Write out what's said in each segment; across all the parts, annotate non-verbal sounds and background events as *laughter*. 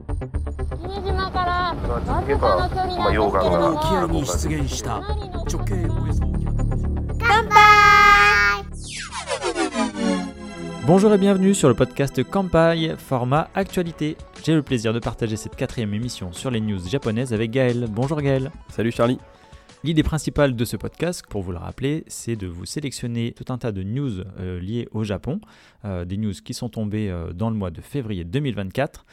姫島からわず続けばかの距離なんですけれどもまあ溶岩が沖合に出現した直径およそ乾杯 Bonjour et bienvenue sur le podcast Kampai, format actualité. J'ai le plaisir de partager cette quatrième émission sur les news japonaises avec Gaël. Bonjour Gaël. Salut Charlie. L'idée principale de ce podcast, pour vous le rappeler, c'est de vous sélectionner tout un tas de news euh, liées au Japon, euh, des news qui sont tombées euh, dans le mois de février 2024.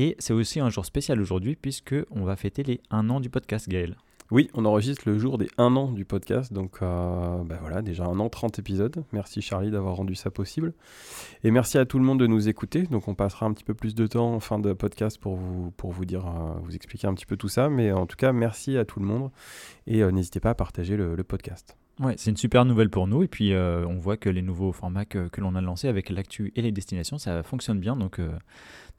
Et c'est aussi un jour spécial aujourd'hui puisque on va fêter les 1 an du podcast Gaël. Oui, on enregistre le jour des 1 an du podcast, donc euh, bah voilà, déjà un an, 30 épisodes. Merci Charlie d'avoir rendu ça possible. Et merci à tout le monde de nous écouter. Donc on passera un petit peu plus de temps en fin de podcast pour vous, pour vous dire, euh, vous expliquer un petit peu tout ça. Mais en tout cas, merci à tout le monde. Et euh, n'hésitez pas à partager le, le podcast. Ouais, c'est une super nouvelle pour nous. Et puis, euh, on voit que les nouveaux formats que, l'on a lancés avec l'actu et les destinations, ça fonctionne bien. Donc, euh,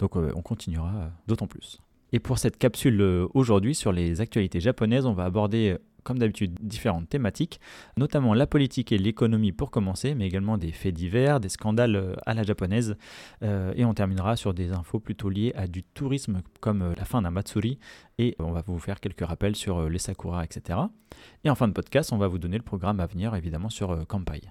euh, on continuera d'autant plus. Et pour cette capsule euh, aujourd'hui sur les actualités japonaises, on va aborder, euh, comme d'habitude, différentes thématiques, notamment la politique et l'économie pour commencer, mais également des faits divers, des scandales euh, à la japonaise. Et on terminera sur des infos plutôt liées à du tourisme, comme la fin d'un Matsuri. Et on va vous faire quelques rappels sur les Sakura, etc. Et en fin de podcast, on va vous donner le programme à venir, évidemment, sur Kampai.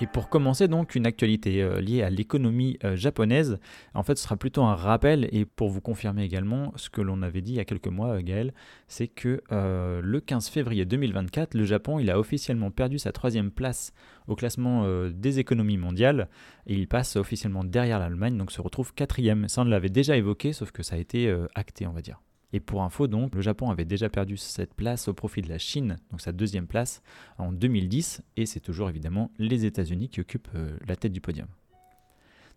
Et pour commencer donc une actualité euh, liée à l'économie euh, japonaise, en fait ce sera plutôt un rappel et pour vous confirmer également ce que l'on avait dit il y a quelques mois euh, Gaël, c'est que le 15 février 2024, le Japon il a officiellement perdu sa troisième place au classement des économies mondiales et il passe officiellement derrière l'Allemagne, donc se retrouve quatrième. Ça on l'avait déjà évoqué sauf que ça a été acté on va dire. Et pour info, donc, le Japon avait déjà perdu cette place au profit de la Chine, donc sa deuxième place, en 2010, et c'est toujours évidemment les États-Unis qui occupent euh, la tête du podium.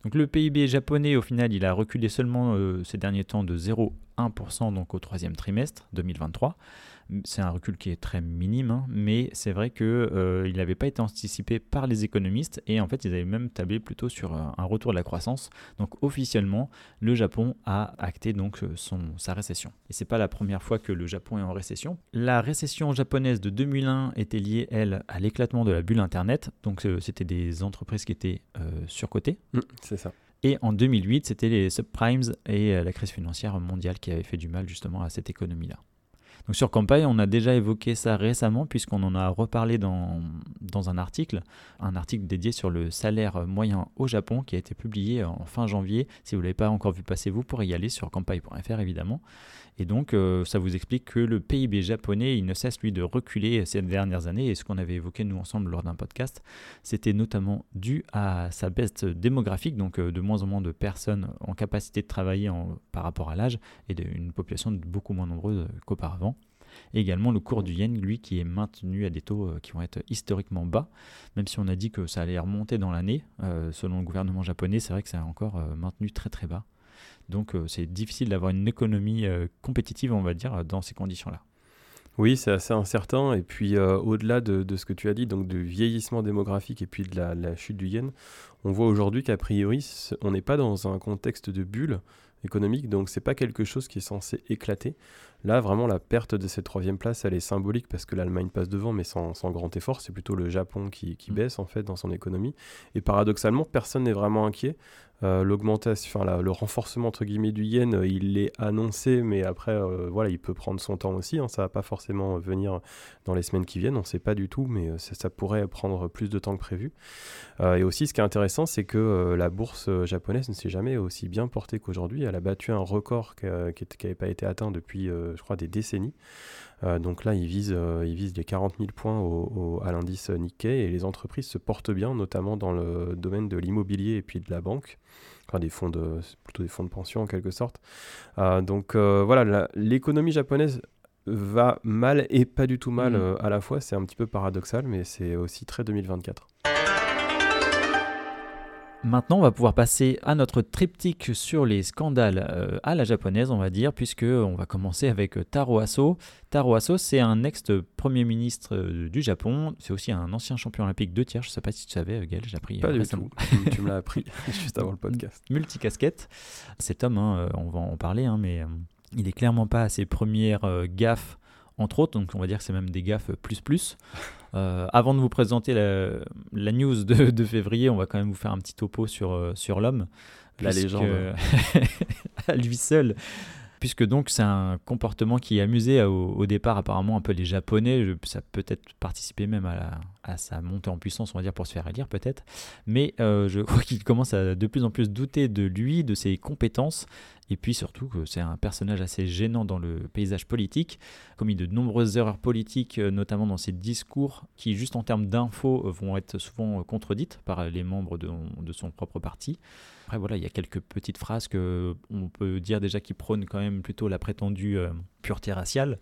Donc le PIB japonais, au final, il a reculé seulement euh, ces derniers temps de 0,1% donc au troisième trimestre 2023. C'est un recul qui est très minime, hein, mais c'est vrai qu'il euh, n'avait pas été anticipé par les économistes et en fait ils avaient même tablé plutôt sur un, un retour de la croissance. Donc officiellement, le Japon a acté donc euh, son, sa récession. Et c'est pas la première fois que le Japon est en récession. La récession japonaise de 2001 était liée, elle, à l'éclatement de la bulle Internet. Donc euh, c'était des entreprises qui étaient euh, surcotées. Mm, c'est ça. Et en 2008, c'était les subprimes et euh, la crise financière mondiale qui avaient fait du mal justement à cette économie-là. Donc sur Kampai, on a déjà évoqué ça récemment puisqu'on en a reparlé dans, un article, un article dédié sur le salaire moyen au Japon qui a été publié en fin janvier. Si vous ne l'avez pas encore vu passer, vous pourrez y aller sur kampai.fr évidemment. Et donc euh, ça vous explique que le PIB japonais, ne cesse lui de reculer ces dernières années et ce qu'on avait évoqué nous ensemble lors d'un podcast, c'était notamment dû à sa baisse démographique, donc euh, de moins en moins de personnes en capacité de travailler par rapport à l'âge et d'une population beaucoup moins nombreuse qu'auparavant. Et également le cours du yen, lui, qui est maintenu à des taux euh, qui vont être historiquement bas, même si on a dit que ça allait remonter dans l'année, selon le gouvernement japonais, c'est vrai que c'est encore euh, maintenu très très bas. Donc euh, c'est difficile d'avoir une économie euh, compétitive, on va dire, euh, dans ces conditions-là. Oui, c'est assez incertain. Et puis, euh, au-delà de, de ce que tu as dit, donc du vieillissement démographique et puis de la, la chute du yen, on voit aujourd'hui qu'a priori, on n'est pas dans un contexte de bulle économique, donc c'est pas quelque chose qui est censé éclater. Là, vraiment, la perte de cette troisième place, elle est symbolique parce que l'Allemagne passe devant, mais sans, sans grand effort. C'est plutôt le Japon qui, qui Mm. baisse en fait dans son économie. Et paradoxalement, personne n'est vraiment inquiet. Euh, L'augmentation, enfin le renforcement entre guillemets du yen, euh, il l'est annoncé, mais après, euh, voilà, il peut prendre son temps aussi. hein. ça va pas forcément venir dans les semaines qui viennent, on ne sait pas du tout, mais ça, ça pourrait prendre plus de temps que prévu. Et aussi, ce qui est intéressant, c'est que la bourse japonaise ne s'est jamais aussi bien portée qu'aujourd'hui. Elle a battu un record qui n'avait pas été atteint depuis, je crois, des décennies. Euh, donc là, ils visent, euh, ils visent les 40 000 points au- au- à l'indice Nikkei et les entreprises se portent bien, notamment dans le domaine de l'immobilier et puis de la banque. Enfin, des fonds de, plutôt des fonds de pension en quelque sorte. Euh, donc voilà, l'économie japonaise va mal et pas du tout mal euh, à la fois. C'est un petit peu paradoxal, mais c'est aussi très 2024. Maintenant, on va pouvoir passer à notre triptyque sur les scandales euh, à la japonaise, on va dire, puisque on va commencer avec euh, Taro Aso. Taro Aso, c'est un ex-premier ministre euh, du Japon. C'est aussi un ancien champion olympique de tir. Je ne sais pas si tu savais, Gaël, j'ai appris Pas du tout. Tu- me l'as appris *laughs* juste avant le podcast. multicasquette. Cet homme, hein, on va en parler, hein, mais il est clairement pas à ses premières gaffes, entre autres, donc on va dire que c'est même des gaffes plus plus. *laughs* Euh, avant de vous présenter la, la news de, de février, on va quand même vous faire un petit topo sur, euh, sur l'homme. La légende. *laughs* à lui seul. Puisque donc c'est un comportement qui amusait au, au départ apparemment un peu les Japonais, ça peut-être participé même à, la- à sa montée en puissance, on va dire, pour se faire élire peut-être. Mais euh, je *laughs* crois qu'il commence à de plus en plus douter de lui, de ses compétences, et puis surtout que c'est un personnage assez gênant dans le paysage politique, commis de nombreuses erreurs politiques, euh, notamment dans ses discours, qui juste en termes d'infos euh, vont être souvent contredites par les membres de, son propre parti. Après voilà, il y a quelques petites phrases que on peut dire déjà qui prônent quand même plutôt la prétendue pureté raciale,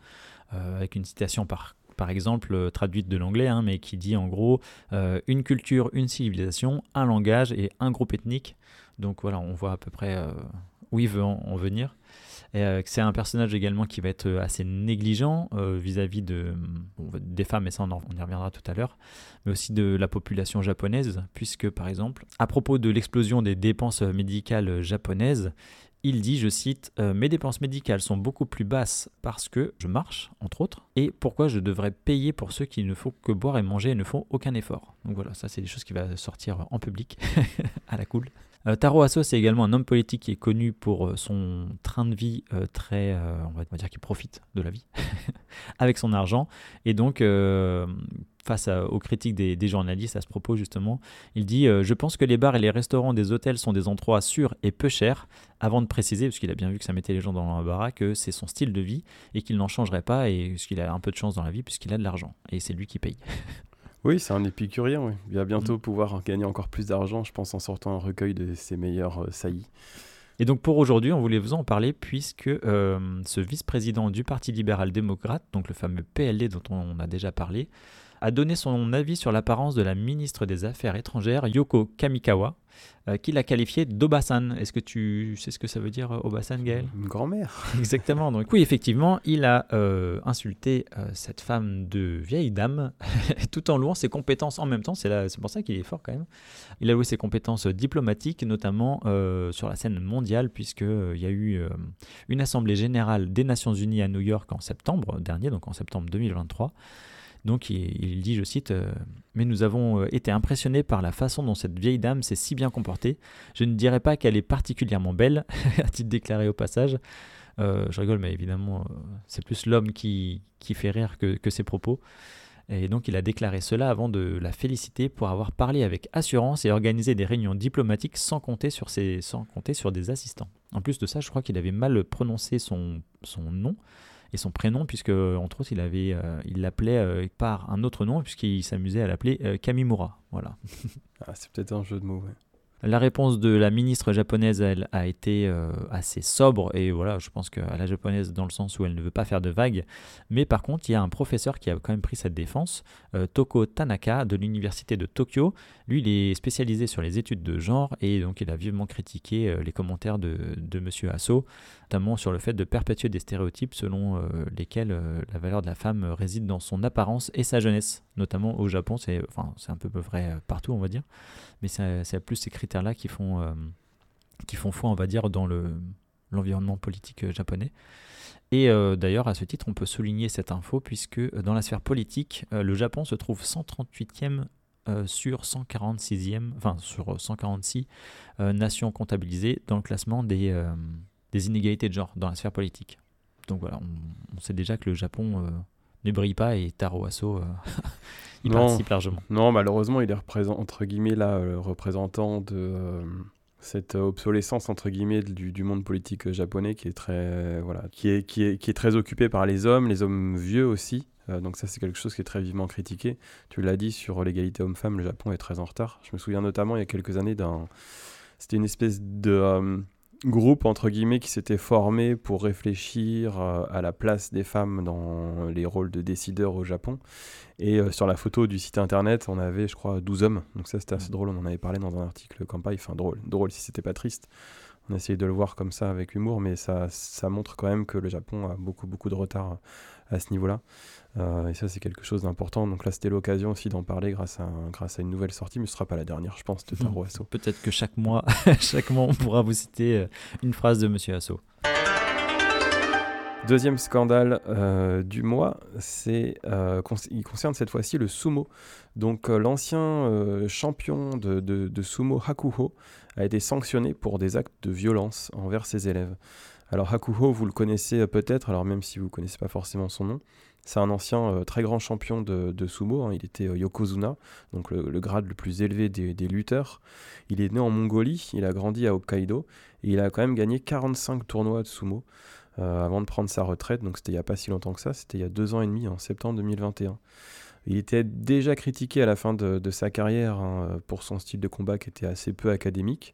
avec une citation par par exemple, euh, traduite de l'anglais, hein, mais qui dit en gros euh, une culture, une civilisation, un langage et un groupe ethnique. Donc voilà, on voit à peu près euh, où il veut en, en venir. Et, c'est un personnage également qui va être assez négligent vis-à-vis de, des femmes, et ça on, en- on y reviendra tout à l'heure, mais aussi de la population japonaise, puisque par exemple, à propos de l'explosion des dépenses médicales japonaises, il dit, je cite, Euh, Mes dépenses médicales sont beaucoup plus basses parce que je marche, entre autres, et pourquoi je devrais payer pour ceux qui ne font que boire et manger et ne font aucun effort. Donc voilà, ça c'est des choses qui vont sortir en public, *laughs* à la cool. Euh, Taro Aso, c'est également un homme politique qui est connu pour euh, son train de vie très, on va va dire qu'il profite de la vie *laughs* avec son argent. Et donc, face à- aux critiques des, des journalistes à ce propos, justement, il dit euh, Je pense que les bars et les restaurants des hôtels sont des endroits sûrs et peu chers, avant de préciser, parce qu'il a bien vu que ça mettait les gens dans l'embarras, que c'est son style de vie et qu'il n'en changerait pas, et parce qu'il a un peu de chance dans la vie, puisqu'il a de l'argent. Et c'est lui qui paye. *laughs* Oui, c'est un épicurien, oui. Il va bientôt pouvoir gagner encore plus d'argent, je pense, en sortant un recueil de ses meilleurs euh, saillies. Et donc pour aujourd'hui, on voulait vous en parler puisque euh, ce vice-président du Parti libéral-démocrate, donc le fameux PLD dont on a déjà parlé, a donné son avis sur l'apparence de la ministre des Affaires étrangères, Yoko Kamikawa, euh, qu'il a qualifiée d'Obasan. Est-ce que tu sais ce que ça veut dire, euh, Obasan, Gaël Une grand-mère. *laughs* Exactement. Donc oui, effectivement, il a euh, insulté euh, cette femme de vieille dame, *laughs* tout en louant ses compétences en même temps. C'est pour ça qu'il est fort quand même. Il a loué ses compétences diplomatiques, notamment sur la scène mondiale, puisqu'il y a eu une assemblée générale des Nations Unies à New York en septembre dernier, donc en septembre 2023. Donc il, dit, je cite, euh, Mais nous avons euh, été impressionnés par la façon dont cette vieille dame s'est si bien comportée. Je ne dirais pas qu'elle est particulièrement belle, *laughs* a-t-il déclaré au passage. Euh, je rigole, mais évidemment, c'est plus l'homme qui, fait rire que, ses propos. Et donc, il a déclaré cela avant de la féliciter pour avoir parlé avec assurance et organisé des réunions diplomatiques sans compter sur, ses, des assistants. En plus de ça, je crois qu'il avait mal prononcé son nom et son prénom, puisque, entre autres, il avait, euh, il l'appelait euh, par un autre nom, puisqu'il s'amusait à l'appeler euh, Kamimura. Voilà. Ah, c'est peut-être un jeu de mots. La réponse de la ministre japonaise, a été euh, assez sobre, et voilà, je pense qu'à la japonaise, dans le sens où elle ne veut pas faire de vagues. Mais par contre, il y a un professeur qui a quand même pris cette défense, euh, Toko Tanaka, de l'université de Tokyo. Lui, il est spécialisé sur les études de genre, et donc il a vivement critiqué euh, les commentaires de, de Monsieur Asso, notamment sur le fait de perpétuer des stéréotypes selon lesquels la valeur de la femme réside dans son apparence et sa jeunesse. Notamment au Japon, c'est un peu vrai partout, on va dire mais c'est plus ces critères-là qui font euh, qui font foi, on va dire, dans le l'environnement politique euh, japonais. Et euh, d'ailleurs, à ce titre, on peut souligner cette info puisque dans la sphère politique, le Japon se trouve 138e euh, sur 146e, enfin sur 146 euh, nations comptabilisées dans le classement des, des inégalités de genre dans la sphère politique. Donc voilà, on, on sait déjà que le Japon ne brille pas et Taro Asso, *laughs* il Non. participe largement. Non, malheureusement, il est représent- entre guillemets là, euh, représentant de euh, cette obsolescence entre guillemets du, du monde politique euh, japonais qui est très euh, voilà, qui est, qui est qui est très occupé par les hommes, les hommes vieux aussi. Donc ça, c'est quelque chose qui est très vivement critiqué. Tu l'as dit sur l'égalité homme-femme, le Japon est très en retard. Je me souviens notamment il y a quelques années d'un, c'était une espèce de groupe entre guillemets qui s'était formé pour réfléchir euh, à la place des femmes dans les rôles de décideurs au Japon. Et euh, sur la photo du site internet, on avait, je crois, 12 hommes. Donc ça, c'était assez drôle. On en avait parlé dans un article campagne. Enfin, drôle. Drôle si c'était pas triste. On a essayé de le voir comme ça avec humour, mais ça, ça montre quand même que le Japon a beaucoup, beaucoup de retard à ce niveau-là. Euh, et ça, c'est quelque chose d'important. Donc là, c'était l'occasion aussi d'en parler grâce à, un- grâce à une nouvelle sortie, mais ce sera pas la dernière, je pense, de Taro Asso. Peut-être que chaque mois, *laughs* chaque mois, on pourra vous citer euh, une phrase de Monsieur Asso. Deuxième scandale euh, du mois, c'est, euh, il concerne cette fois-ci le sumo. Donc euh, l'ancien champion de, de- de sumo Hakuho a été sanctionné pour des actes de violence envers ses élèves. Alors Hakuho, vous le connaissez euh, peut-être, alors même si vous ne connaissez pas forcément son nom. C'est un ancien euh, très grand champion de, sumo, hein. il était euh, Yokozuna, donc le, grade le plus élevé des, lutteurs. Il est né en Mongolie, il a grandi à Hokkaido, et il a quand même gagné 45 tournois de sumo avant de prendre sa retraite, donc c'était il n'y a pas si longtemps que ça, c'était il y a deux ans et demi, en septembre 2021. Il était déjà critiqué à la fin de, de sa carrière hein, pour son style de combat qui était assez peu académique.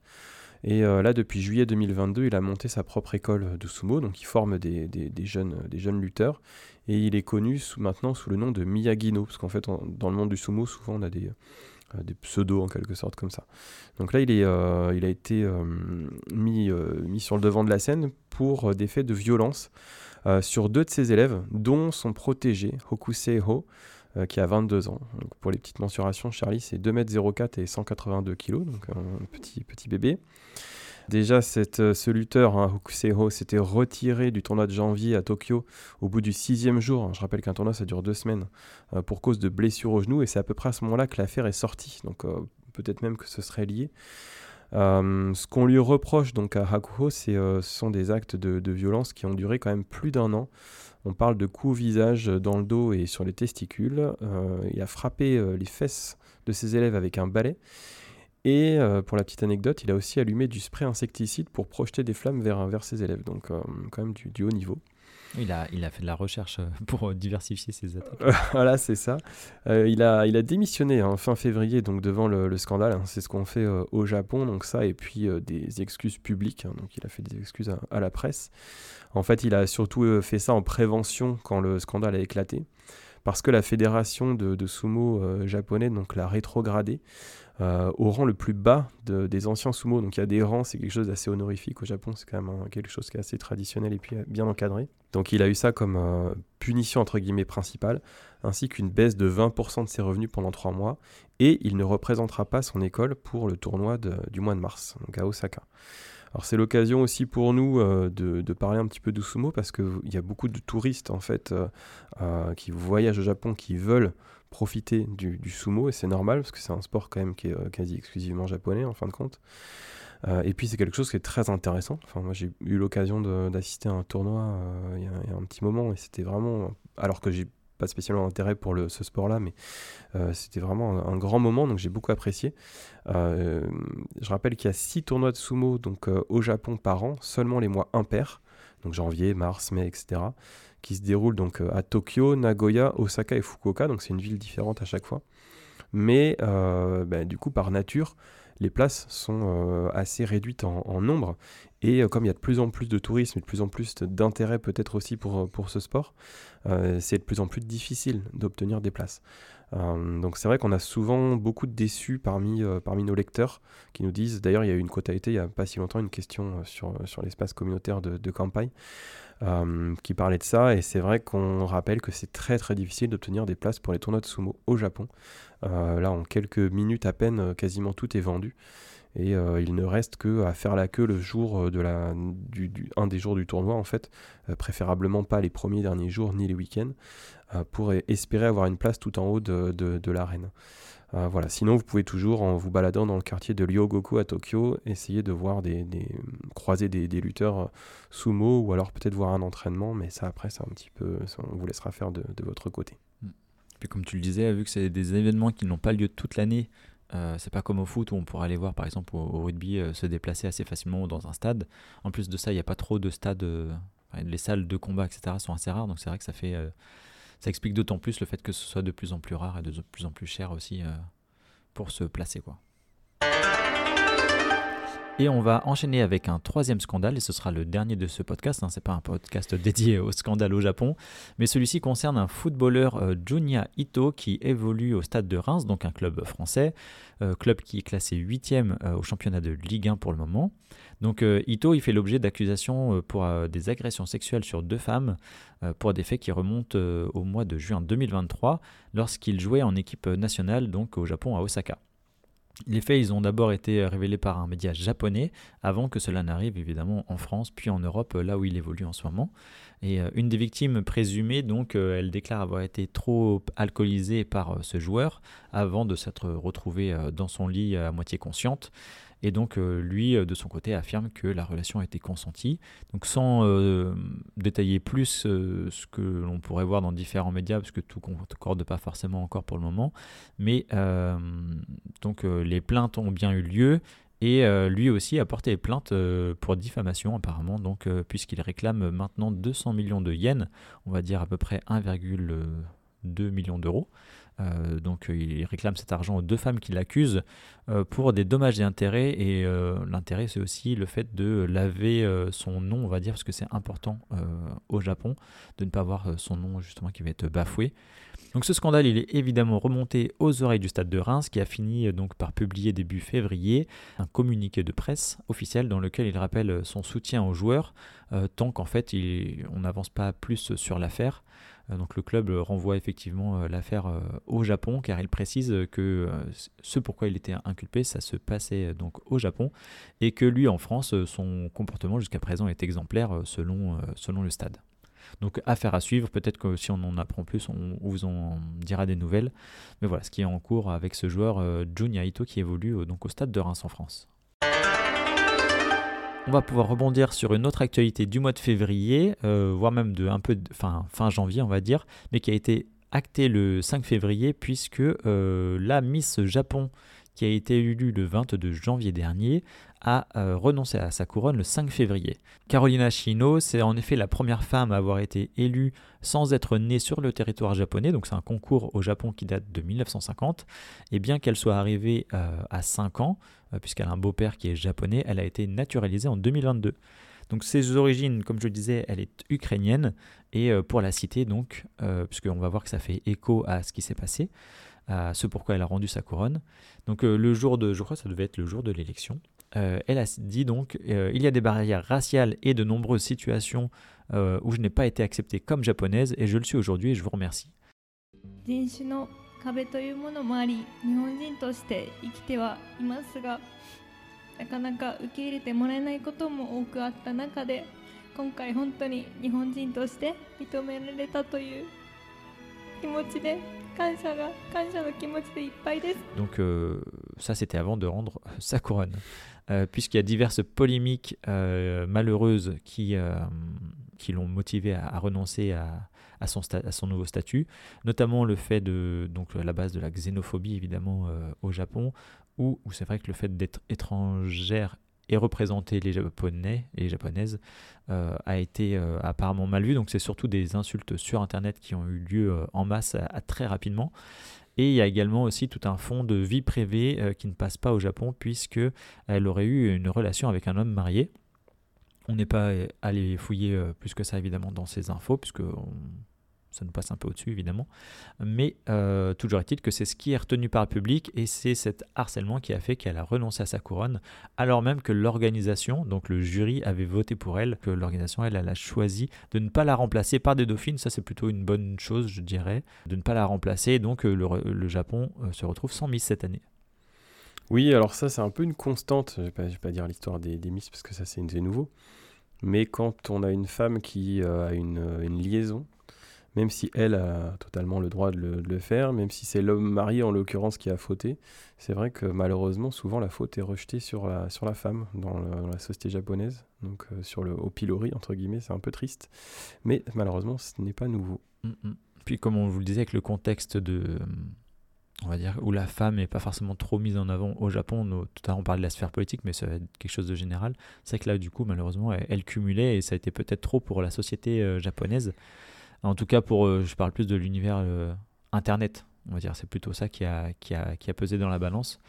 Et euh, là, depuis juillet 2022, il a monté sa propre école de sumo, donc il forme des, jeunes, lutteurs. Et il est connu maintenant sous le nom de Miyagino, parce qu'en fait, dans le monde du sumo, souvent on a des, euh, des pseudos en quelque sorte comme ça. Donc là, il, euh, a été mis, mis sur le devant de la scène pour des faits de violence sur deux de ses élèves, dont son protégé, Hokusei Ho, euh, qui a 22 ans. Donc, pour les petites mensurations, Charlie, c'est 2m04 et 182 kg, donc un petit, petit bébé. Déjà, cette, euh, ce lutteur, hein, s'était retiré du tournoi de janvier à Tokyo au bout du sixième jour. Je rappelle qu'un tournoi, ça dure deux semaines, euh, pour cause de blessures au genou, et c'est à peu près à ce moment-là que l'affaire est sortie. Donc euh, peut-être même que ce serait lié. Euh, ce qu'on lui reproche donc à Hakuho, euh, ce sont des actes de, violence qui ont duré quand même plus d'un an. On parle de coups au visage dans le dos et sur les testicules. Euh, il a frappé euh, les fesses de ses élèves avec un balai. Et euh, pour la petite anecdote, il a aussi allumé du spray insecticide pour projeter des flammes vers, ses élèves. Donc euh, quand même du haut niveau. Il a, il a fait de la recherche euh, *laughs* pour euh, diversifier ses attaques. *laughs* voilà, c'est ça. Euh, il, a, il a démissionné hein, fin février, donc devant le, le scandale. hein. c'est ce qu'on fait euh, au Japon, donc ça, et puis euh, des excuses publiques. hein. donc il a fait des excuses à, la presse. En fait, il a surtout euh, fait ça en prévention quand le scandale a éclaté. Parce que la fédération de, sumo euh, japonais donc l'a rétrogradé euh, au rang le plus bas de- des anciens sumo. Donc il y a des rangs, c'est quelque chose d'assez honorifique au Japon, c'est quand même quelque chose qui est assez traditionnel et puis euh, bien encadré. Donc il a eu ça comme euh, punition entre guillemets principale, ainsi qu'une baisse de 20% de ses revenus pendant 3 mois, et il ne représentera pas son école pour le tournoi du mois de mars, donc à Osaka. Alors c'est l'occasion aussi pour nous euh, de, parler un petit peu du sumo parce qu'il y a beaucoup de touristes en fait euh, euh, qui voyagent au Japon qui veulent profiter du, sumo et c'est normal parce que c'est un sport quand même qui est quasi exclusivement japonais en fin de compte. Et puis c'est quelque chose qui est très intéressant. Enfin moi j'ai eu l'occasion d'assister à un tournoi il y, y a un petit moment et c'était vraiment alors que j'ai pas spécialement intérêt pour le, ce sport-là, mais euh, c'était vraiment un, grand moment, donc j'ai beaucoup apprécié. Euh, je rappelle qu'il y a six tournois de sumo donc, euh, au Japon par an, seulement les mois impairs, donc janvier, mars, mai, etc., qui se déroulent donc à Tokyo, Nagoya, Osaka et Fukuoka, donc c'est une ville différente à chaque fois. Mais bah, du coup, par nature, les places sont assez réduites en, en nombre. Et euh, comme il y a de plus en plus de tourisme et de plus en plus d'intérêt peut-être aussi pour, pour ce sport, euh, c'est de plus en plus difficile d'obtenir des places. Euh, donc c'est vrai qu'on a souvent beaucoup de déçus parmi, euh, parmi nos lecteurs qui nous disent, d'ailleurs il y a eu une quota été il n'y a pas si longtemps, une question euh, sur, sur l'espace communautaire de, de campagne euh, qui parlait de ça, et c'est vrai qu'on rappelle que c'est très très difficile d'obtenir des places pour les tournois de sumo au Japon. Euh, là en quelques minutes à peine, euh, quasiment tout est vendu. Et euh, il ne reste que à faire la queue le jour de la, du, un des jours du tournoi en fait, euh, préférablement pas les premiers derniers jours ni les week-ends, euh, pour espérer avoir une place tout en haut de, de- l'arène. Euh, voilà. Sinon, vous pouvez toujours, en vous baladant dans le quartier de Ryogoku à Tokyo, essayer de voir des, croiser des, des lutteurs euh, sumo ou alors peut-être voir un entraînement, mais ça après, c'est un petit peu, on vous laissera faire de, de votre côté. Puis comme tu le disais, vu que c'est des événements qui n'ont pas lieu toute l'année, euh, c'est pas comme au foot où on pourrait aller voir par exemple au, rugby euh, se déplacer assez facilement dans un stade. En plus de ça, il n'y a pas trop de stades, euh, les salles de combat, etc. sont assez rares, donc c'est vrai que ça fait, ça explique d'autant plus le fait que ce soit de plus en plus rare et de plus en plus cher aussi pour se placer quoi. Et on va enchaîner avec un troisième scandale, et ce sera le dernier de ce podcast. Hein. C'est pas un podcast dédié au scandale au Japon, mais celui-ci concerne un footballeur euh, Junya Ito qui évolue au stade de Reims, donc un club français, euh, club qui est classé 8e au championnat de Ligue 1 pour le moment. Donc euh, Ito, il fait l'objet d'accusations euh, pour euh, des agressions sexuelles sur deux femmes euh, pour des faits qui remontent euh, au mois de juin 2023 lorsqu'il jouait en équipe nationale donc au Japon à Osaka. Les faits, ils ont d'abord été révélés par un média japonais avant que cela n'arrive évidemment en France puis en Europe, là où il évolue en ce moment. Et euh, une des victimes présumées, donc, euh, elle déclare avoir été trop alcoolisée par euh, ce joueur avant de s'être retrouvée dans son lit à moitié consciente. Et donc lui, de son côté, affirme que la relation a été consentie. Donc sans détailler plus ce que l'on pourrait voir dans différents médias, parce que tout ne concorde pas forcément encore pour le moment, mais donc les plaintes ont bien eu lieu et euh, lui aussi a porté plainte euh, pour diffamation apparemment, donc euh, puisqu'il réclame maintenant 200 millions de yens, on va dire à peu près 1,2 million d'euros. Donc il réclame cet argent aux deux femmes qui l'accusent pour des dommages et intérêts. Et l'intérêt c'est aussi le fait de laver son nom, on va dire, parce que c'est important au Japon de ne pas avoir son nom justement qui va être bafoué. Donc ce scandale, il est évidemment remonté aux oreilles du stade de Reims, qui a fini euh, donc par publier début février un communiqué de presse officiel dans lequel il rappelle euh, son soutien aux joueurs, euh, tant qu'en fait on n'avance pas plus sur l'affaire. Donc le club renvoie effectivement l'affaire au Japon, car il précise que ce pourquoi il était inculpé, ça se passait donc au Japon, et que lui en France, son comportement jusqu'à présent est exemplaire selon, le stade. Donc affaire à suivre, peut-être que si on en apprend plus, on, vous en dira des nouvelles. Mais voilà ce qui est en cours avec ce joueur euh, Junya Ito qui évolue euh, donc au stade de Reims en France. On va pouvoir rebondir sur une autre actualité du mois de février, euh, voire même de un peu fin, janvier on va dire, mais qui a été actée le 5 février puisque la Miss Japon qui a été élue le 22 janvier dernier, a euh, renoncé à sa couronne le 5 février. Carolina Shino, c'est en effet la première femme à avoir été élue sans être née sur le territoire japonais, donc c'est un concours au Japon qui date de 1950, et bien qu'elle soit arrivée euh, à 5 ans, euh, puisqu'elle a un beau-père qui est japonais, elle a été naturalisée en 2022. Donc ses origines, comme je le disais, elle est ukrainienne, et pour la citer donc, puisqu'on va voir que ça fait écho à ce qui s'est passé, à ce pourquoi elle a rendu sa couronne. Donc le jour de, je crois que ça devait être le jour de l'élection, euh, elle a dit donc euh, il y a des barrières raciales et de nombreuses situations euh, où je n'ai pas été acceptée comme japonaise et je le suis aujourd'hui et je vous remercie. 壁というものもあり日本人として生きてはいますがなかなか受け入れてもらえないことも多くあった中で今回本当に日本人として認められたという気持ちで感謝が感謝の気持ちでいっぱいです Donc euh, ça c'était avant de rendre sa couronne. Euh, puisqu'il y a diverses polémiques euh, malheureuses qui, qui l'ont motivé à, à, renoncer à, à, son à son nouveau statut, notamment le fait de, donc à la base de la xénophobie évidemment au Japon, où, c'est vrai que le fait d'être étrangère et représenter les Japonais et les Japonaises euh, a été euh, apparemment mal vu. Donc c'est surtout des insultes sur Internet qui ont eu lieu euh, en masse très rapidement. Et il y a également aussi tout un fond de vie privée qui ne passe pas au Japon puisque elle aurait eu une relation avec un homme marié. On n'est pas allé fouiller plus que ça évidemment dans ces infos puisque ça nous passe un peu au-dessus évidemment. Mais euh, toujours est-il que c'est ce qui est retenu par le public et c'est cet harcèlement qui a fait qu'elle a renoncé à sa couronne, alors même que l'organisation, donc le jury, avait voté pour elle, que l'organisation, elle, elle a choisi de ne pas la remplacer par des dauphines. Ça, c'est plutôt une bonne chose, je dirais, de ne pas la remplacer. donc euh, le, Japon euh, se retrouve sans Miss cette année. Oui, alors ça, c'est un peu une constante. Je ne vais, pas dire l'histoire des, Miss parce que ça, c'est nouveau. Mais quand on a une femme qui a une liaison même si elle a totalement le droit de le, faire, même si c'est l'homme marié en l'occurrence qui a fauté, c'est vrai que malheureusement souvent la faute est rejetée sur la, sur la femme dans, la société japonaise, donc euh, sur le au pilori entre guillemets, c'est un peu triste, mais malheureusement ce n'est pas nouveau. Mm, mm. Puis comme on vous le disait avec le contexte de on va dire, où la femme n'est pas forcément trop mise en avant au Japon. tout à l'heure, on parlait de la sphère politique, mais ça va être quelque chose de général. C'est que là, du coup, malheureusement, elle, cumulait et ça a été peut-être trop pour la société euh, japonaise. En tout cas, pour, euh, je parle plus de l'univers euh, Internet. On va dire, c'est plutôt ça qui a, qui, a, qui a pesé dans la balance.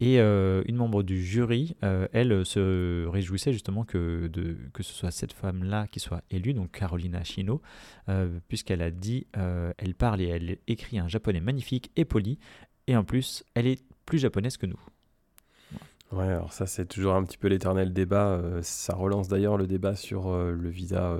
Et euh, une membre du jury, elle se réjouissait justement que, de, que ce soit cette femme-là qui soit élue, donc Carolina Shino, puisqu'elle a dit, elle parle et elle écrit un japonais magnifique et poli, et en plus, elle est plus japonaise que nous. Ouais, alors ça c'est toujours un petit peu l'éternel débat. ça relance d'ailleurs le débat sur le visa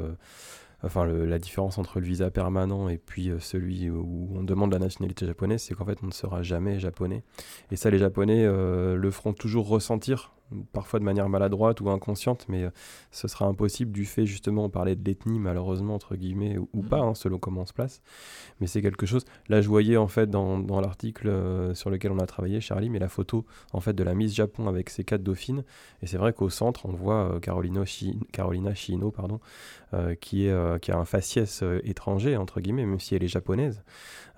enfin la différence entre le visa permanent et puis euh, celui où on demande la nationalité japonaise, c'est qu'en fait on ne sera jamais japonais. Et ça les Japonais euh, le feront toujours ressentir, parfois de manière maladroite ou inconsciente, mais euh, ce sera impossible du fait justement, on parlait de l'ethnie malheureusement entre guillemets, ou, ou Mhm. pas, hein, selon comment on se place. Mais c'est quelque chose, là je voyais en fait dans, dans l'article euh, sur lequel on a travaillé Charlie, mais la photo en fait de la Miss Japon avec ses quatre dauphines, et c'est vrai qu'au centre on voit euh, Carolina, Shi- Carolina Shino, pardon, euh, qui, est, euh, qui a un faciès étranger, entre guillemets, même si elle est japonaise.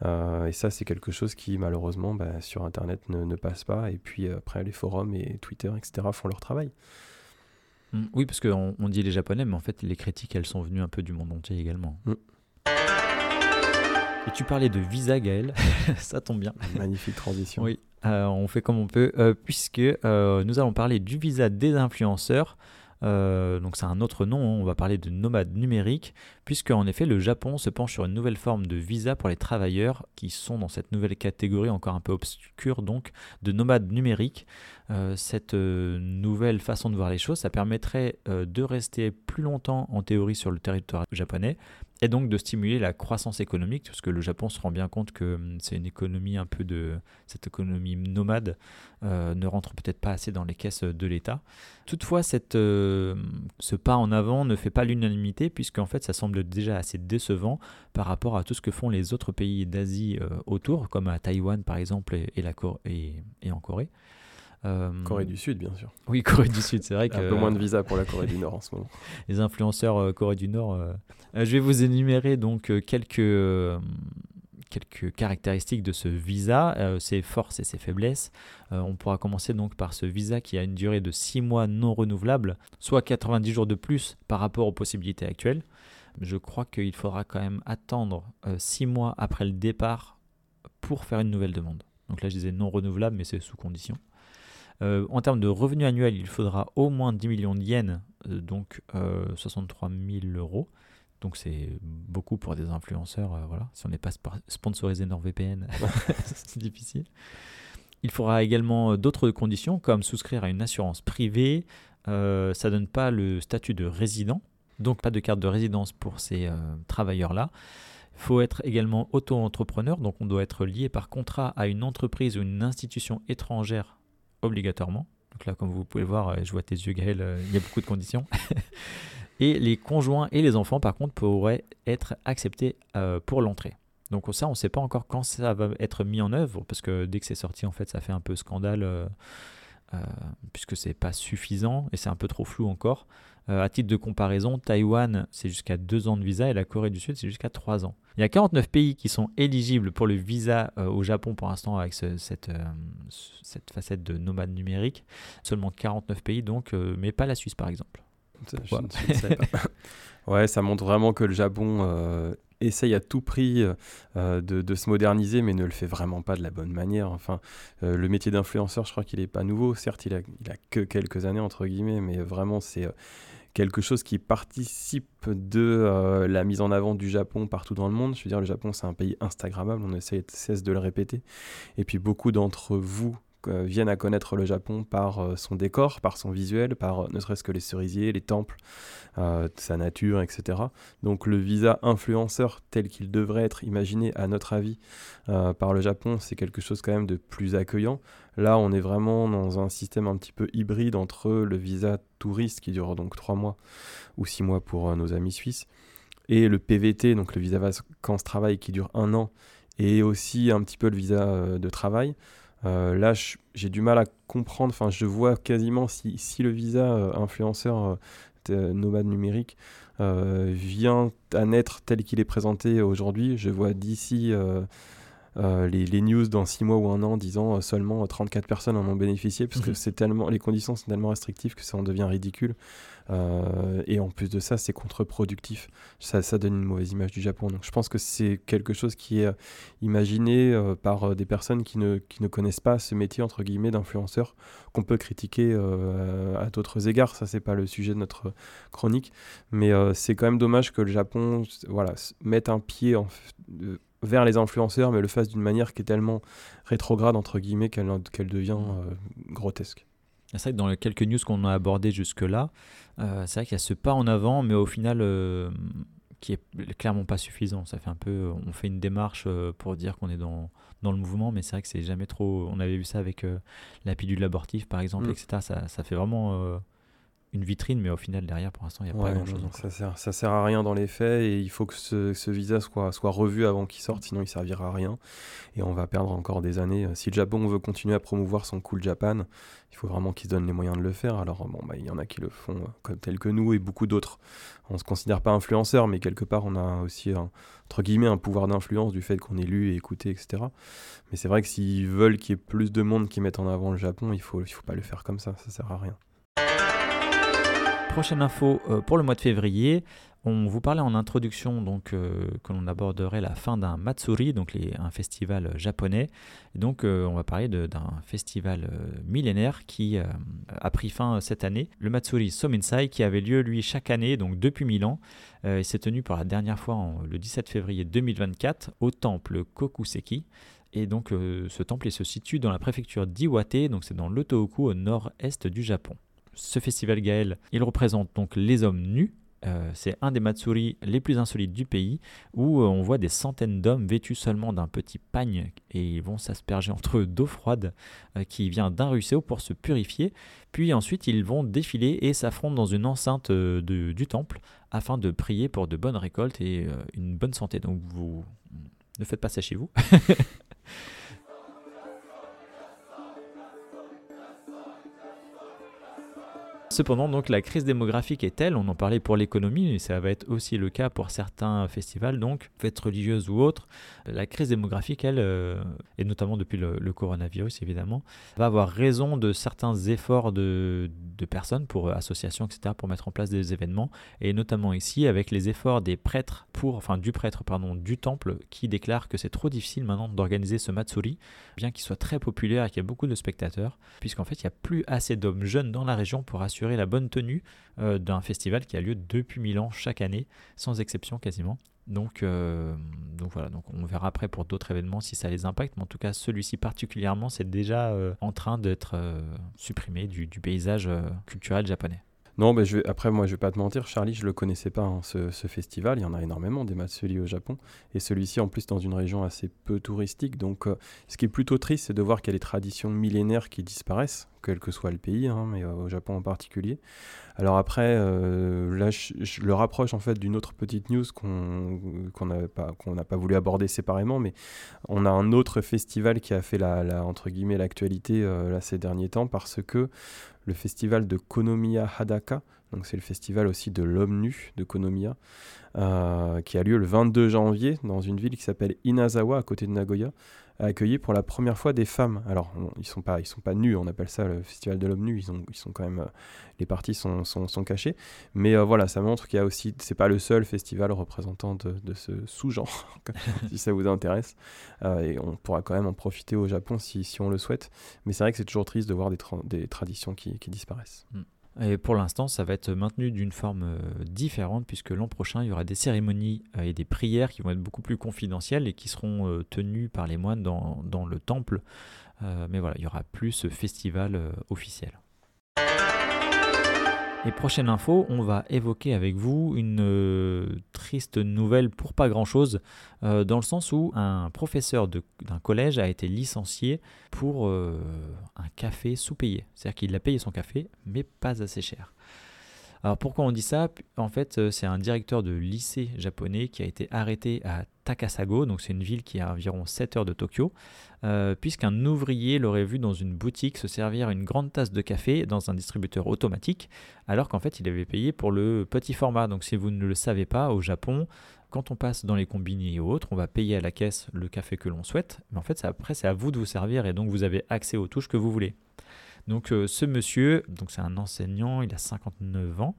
Euh, et ça, c'est quelque chose qui, malheureusement, bah, sur Internet ne, ne passe pas. Et puis euh, après, les forums et Twitter, etc., font leur travail. Mm, Oui, parce qu'on on dit les Japonais, mais en fait, les critiques, elles sont venues un peu du monde entier également. Mm. Et tu parlais de visa, Gaël, *laughs* ça tombe bien. Magnifique transition. Oui, euh, on fait comme on peut, euh, puisque euh, nous allons parler du visa des influenceurs. Euh, donc c'est un autre nom, hein, on va parler de nomade numérique, puisque en effet le Japon se penche sur une nouvelle forme de visa pour les travailleurs qui sont dans cette nouvelle catégorie encore un peu obscure donc de nomade numérique. Euh, cette euh, nouvelle façon de voir les choses, ça permettrait de rester plus longtemps en théorie sur le territoire japonais et donc de stimuler la croissance économique, parce que le Japon se rend bien compte que hum, c'est une économie un peu de cette économie nomade euh, ne rentre peut-être pas assez dans les caisses de l'État. Toutefois, euh, ce pas en avant ne fait pas l'unanimité, puisqu'en fait, ça semble déjà assez décevant par rapport à tout ce que font les autres pays d'Asie euh, autour, comme à Taïwan par exemple et en Corée. Euh, Corée du Sud, bien sûr. Oui, Corée du Sud, c'est vrai *laughs* que Un peu moins de visa pour la Corée du Nord en ce moment. *laughs* les influenceurs euh, Corée du Nord. euh. Je vais vous énumérer donc quelques, quelques caractéristiques de ce visa, euh, ses forces et ses faiblesses. Euh, on pourra commencer donc par ce visa qui a une durée de 6 mois non renouvelable, soit 90 jours de plus par rapport aux possibilités actuelles. Je crois qu'il faudra quand même attendre 6 mois après le départ pour faire une nouvelle demande. Donc là, je disais non renouvelable, mais c'est sous condition. Euh, en termes de revenus annuels, il faudra au moins 10 millions de yens, euh, donc euh, 63 000 euros. Donc c'est beaucoup pour des influenceurs. euh, voilà. Si on n'est pas sp- sponsorisé NordVPN, *laughs* c'est difficile. Il faudra également euh, d'autres conditions, comme souscrire à une assurance privée. Euh, ça donne pas le statut de résident, donc pas de carte de résidence pour ces euh, travailleurs-là. Il faut être également auto-entrepreneur, donc on doit être lié par contrat à une entreprise ou une institution étrangère obligatoirement. Donc là, comme vous pouvez le voir, euh, je vois tes yeux, Gaël, euh, il y a beaucoup de conditions. *laughs* et les conjoints et les enfants, par contre, pourraient être acceptés euh, pour l'entrée. Donc ça, on ne sait pas encore quand ça va être mis en œuvre, parce que dès que c'est sorti, en fait, ça fait un peu scandale, euh, puisque c'est pas suffisant et c'est un peu trop flou encore. Euh, à titre de comparaison, Taïwan, c'est jusqu'à 2 ans de visa et la Corée du Sud, c'est jusqu'à 3 ans. Il y a 49 pays qui sont éligibles pour le visa euh, au Japon pour l'instant avec ce- cette, euh, ce- cette facette de nomade numérique. Seulement 49 pays donc, euh, mais pas la Suisse par exemple. Ça, je, je pas. *laughs* ouais, ça montre vraiment que le Japon essaye à tout prix euh, de, de se moderniser, mais ne le fait vraiment pas de la bonne manière. Enfin, euh, le métier d'influenceur, je crois qu'il n'est pas nouveau. Certes, il a, il a que quelques années, entre guillemets, mais vraiment, c'est quelque chose qui participe de euh, la mise en avant du Japon partout dans le monde. Je veux dire, le Japon, c'est un pays Instagrammable, on essaie cesse de le répéter. Et puis, beaucoup d'entre vous viennent à connaître le Japon par euh, son décor, par son visuel, par euh, ne serait-ce que les cerisiers, les temples, euh, sa nature, etc. Donc le visa influenceur tel qu'il devrait être imaginé, à notre avis, euh, par le Japon, c'est quelque chose quand même de plus accueillant. Là, on est vraiment dans un système un petit peu hybride entre le visa touriste qui dure donc trois mois ou six mois pour euh, nos amis suisses et le PVT, donc le visa vacances travail qui dure un an et aussi un petit peu le visa euh, de travail. Euh, là, j'ai du mal à comprendre. Enfin, je vois quasiment si, si le visa euh, influenceur euh, nomade numérique vient à naître tel qu'il est présenté aujourd'hui. Je vois d'ici euh, euh, les, les news dans 6 mois ou un an disant euh, seulement euh, 34 personnes en ont bénéficié parce que Mhm. c'est tellement, les conditions sont tellement restrictives que ça en devient ridicule. Euh, et en plus de ça, c'est contre-productif. Ça, ça donne une mauvaise image du Japon. Donc je pense que c'est quelque chose qui est euh, imaginé euh, par euh, des personnes qui ne, qui ne connaissent pas ce métier entre guillemets d'influenceur qu'on peut critiquer euh, à d'autres égards. Ça, c'est pas le sujet de notre chronique, mais euh, c'est quand même dommage que le Japon, voilà, mette un pied en vers les influenceurs, mais le fasse d'une manière qui est tellement rétrograde entre guillemets qu'elle devient euh, grotesque. C'est vrai que dans les quelques news qu'on a abordées jusque-là, euh, c'est vrai qu'il y a ce pas en avant, mais au final, euh, qui est clairement pas suffisant. Ça fait un peu, on fait une démarche pour dire qu'on est dans, dans le mouvement, mais c'est vrai que c'est jamais trop. On avait vu ça avec la pilule abortive, par exemple, Mm. etc. Ça, ça fait vraiment une vitrine, mais au final, derrière, pour l'instant, il n'y a Ouais, pas grand-chose. ça sert, ça sert à rien dans les faits et il faut que ce, ce visa soit, soit revu avant qu'il sorte, sinon il servira à rien et on va perdre encore des années. Si le Japon veut continuer à promouvoir son cool Japan, il faut vraiment qu'il se donne les moyens de le faire. Alors bon, bah, il y en a qui le font euh, comme tels que nous et beaucoup d'autres. On se considère pas influenceur, mais quelque part on a aussi un, entre guillemets un pouvoir d'influence du fait qu'on est lu et écouté, etc. Mais c'est vrai que s'ils veulent qu'il y ait plus de monde qui mette en avant le Japon, il faut, il faut pas le faire comme ça, ça sert à rien. Prochaine info euh, pour le mois de février. On vous parlait en introduction donc euh, que l'on aborderait la fin d'un Matsuri, donc un festival euh, japonais. Donc on va parler d'un festival millénaire qui a pris fin cette année. Le Matsuri Somensai qui avait lieu lui chaque année, donc depuis 1000 ans. Euh, il s'est tenu pour la dernière fois le 17 février 2024 au temple Kokuseki. Et donc ce temple il se situe dans la préfecture d'Iwate, donc c'est dans le Tohoku au nord-est du Japon. Ce festival Gaël, il représente donc les hommes nus. Euh, c'est un des Matsuri les plus insolites du pays où euh, on voit des centaines d'hommes vêtus seulement d'un petit pagne et ils vont s'asperger entre eux d'eau froide euh, qui vient d'un ruisseau pour se purifier. Puis ensuite ils vont défiler et s'affrontent dans une enceinte du temple afin de prier pour de bonnes récoltes et une bonne santé. Donc vous ne faites pas ça chez vous. *laughs* Cependant, donc la crise démographique est telle, on en parlait pour l'économie, mais ça va être aussi le cas pour certains festivals, donc fêtes religieuses ou autres. La crise démographique, elle, euh, et notamment depuis le, coronavirus évidemment, va avoir raison de certains efforts de, de personnes, pour euh, associations, etc., pour mettre en place des événements, et notamment ici avec les efforts des prêtres, pour, enfin du prêtre, pardon, du temple, qui déclare que c'est trop difficile maintenant d'organiser ce Matsuri, bien qu'il soit très populaire et qu'il y a beaucoup de spectateurs, puisqu'en fait il n'y a plus assez d'hommes jeunes dans la région pour assurer la bonne tenue euh, d'un festival qui a lieu depuis 1000 ans chaque année, sans exception quasiment. Donc, euh, donc voilà, donc on verra après pour d'autres événements si ça les impacte, mais en tout cas celui-ci particulièrement, c'est déjà euh, en train d'être supprimé du, paysage culturel japonais. Non, après, moi, je vais pas te mentir, Charlie, je le connaissais pas, hein, ce, festival. Il y en a énormément des Matsuri au Japon. Et celui-ci, en plus, dans une région assez peu touristique. Donc, euh, ce qui est plutôt triste, c'est de voir qu'il y a des traditions millénaires qui disparaissent, quel que soit le pays, hein, mais euh, au Japon en particulier. Alors après, euh, là, je, le rapproche en fait d'une autre petite news qu'on n'a pas, voulu aborder séparément, mais on a un autre festival qui a fait la, entre l'actualité ces derniers temps parce que le festival de Konomiya Hadaka, donc c'est le festival aussi de l'homme nu de Konomiya, euh, qui a lieu le 22 janvier dans une ville qui s'appelle Inazawa à côté de Nagoya, a accueilli pour la première fois des femmes. Alors on- ils sont pas ils sont pas nus, on appelle ça le festival de l'homme nu. Ils ont ils sont quand même euh, les parties sont, sont, sont cachées, mais euh, voilà ça montre qu'il y a aussi c'est pas le seul festival représentant de, de ce sous-genre *laughs* *laughs* si ça vous intéresse Euh, et on pourra quand même en profiter au Japon si, si on le souhaite. Mais c'est vrai que c'est toujours triste de voir des, tra- des traditions qui, qui disparaissent. Et pour l'instant, ça va être maintenu d'une forme euh, différente, puisque l'an prochain, il y aura des cérémonies euh, et des prières qui vont être beaucoup plus confidentielles et qui seront euh, tenues par les moines dans, le temple. Mais voilà, il y aura plus ce festival officiel. Et prochaine info, on va évoquer avec vous une euh, triste nouvelle pour pas grand-chose, euh, dans le sens où un professeur d'un collège a été licencié pour euh, un café sous-payé. C'est-à-dire qu'il a payé son café, mais pas assez cher. Alors pourquoi on dit ça? En fait, euh, c'est un directeur de lycée japonais qui a été arrêté à Takasago, donc c'est une ville qui est à environ 7 heures de Tokyo, euh, puisqu'un ouvrier l'aurait vu dans une boutique se servir une grande tasse de café dans un distributeur automatique, alors qu'en fait il avait payé pour le petit format. Donc si vous ne le savez pas, au Japon, quand on passe dans les combini et autres, on va payer à la caisse le café que l'on souhaite, mais en fait après c'est à vous de vous servir et donc vous avez accès aux touches que vous voulez. Donc euh, ce monsieur, donc c'est un enseignant, il a 59 ans.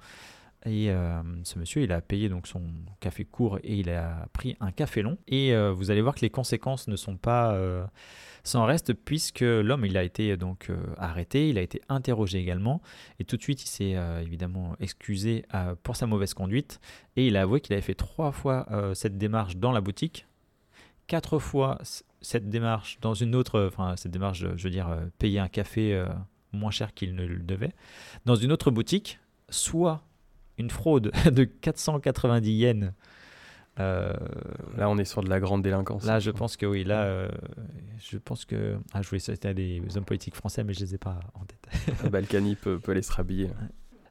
Et euh, ce monsieur, il a payé donc son café court et il a pris un café long. Et euh, vous allez voir que les conséquences ne sont pas sans reste puisque l'homme, il a été donc arrêté, il a été interrogé également. Et tout de suite, il s'est évidemment excusé pour sa mauvaise conduite. Et il a avoué qu'il avait fait trois fois cette démarche dans la boutique, quatre fois cette démarche dans une autre, enfin cette démarche, je veux dire, payer un café moins cher qu'il ne le devait, dans une autre boutique, soit une fraude *laughs* de 490 yens Euh, Là, on est sur de la grande délinquance. là, je pense que oui. Là, euh, je pense que. Ah, je voulais citer des hommes politiques français, mais je les ai pas en tête. *laughs* Balkany peut, peut aller se rhabiller.